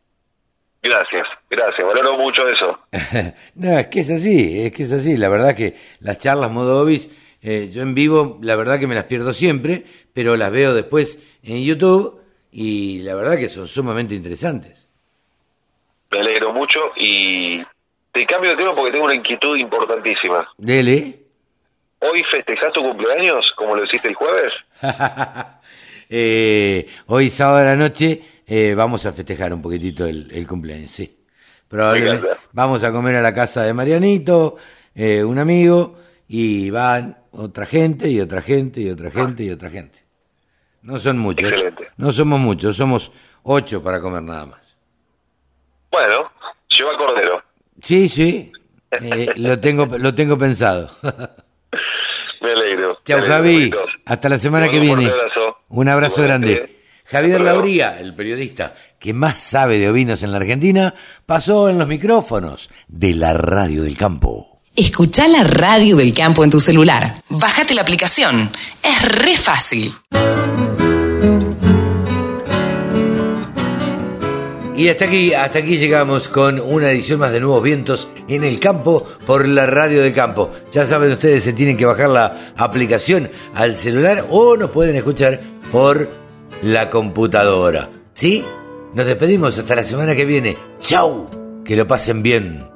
Gracias, gracias, valoro mucho eso. no, es que es así, es que es así. La verdad que las charlas modo obis, eh, yo en vivo, la verdad que me las pierdo siempre, pero las veo después en YouTube y la verdad que son sumamente interesantes. Me alegro mucho y te cambio de tema porque tengo una inquietud importantísima. Dele. ¿Hoy festejás tu cumpleaños como lo hiciste el jueves? eh, hoy sábado de la noche eh, vamos a festejar un poquitito el, cumpleaños, sí. Probablemente vamos a comer a la casa de Marianito, eh, un amigo, y van otra gente y otra gente y otra gente y otra gente. No son muchos. Excelente. No somos muchos, somos ocho para comer nada más. Bueno, lleva cordero. Sí, sí, eh, lo tengo lo tengo pensado. Me alegro. Chao, Javi. Hasta la semana que viene. Un abrazo, un abrazo grande. Javier Lauría, el periodista que más sabe de ovinos en la Argentina, pasó en los micrófonos de la Radio del Campo. Escucha la Radio del Campo en tu celular. Bájate la aplicación. Es re fácil. Y hasta aquí, hasta aquí llegamos con una edición más de Nuevos Vientos en el campo por la radio del campo. Ya saben ustedes, se tienen que bajar la aplicación al celular o nos pueden escuchar por la computadora. ¿Sí? Nos despedimos hasta la semana que viene. ¡Chau! Que lo pasen bien.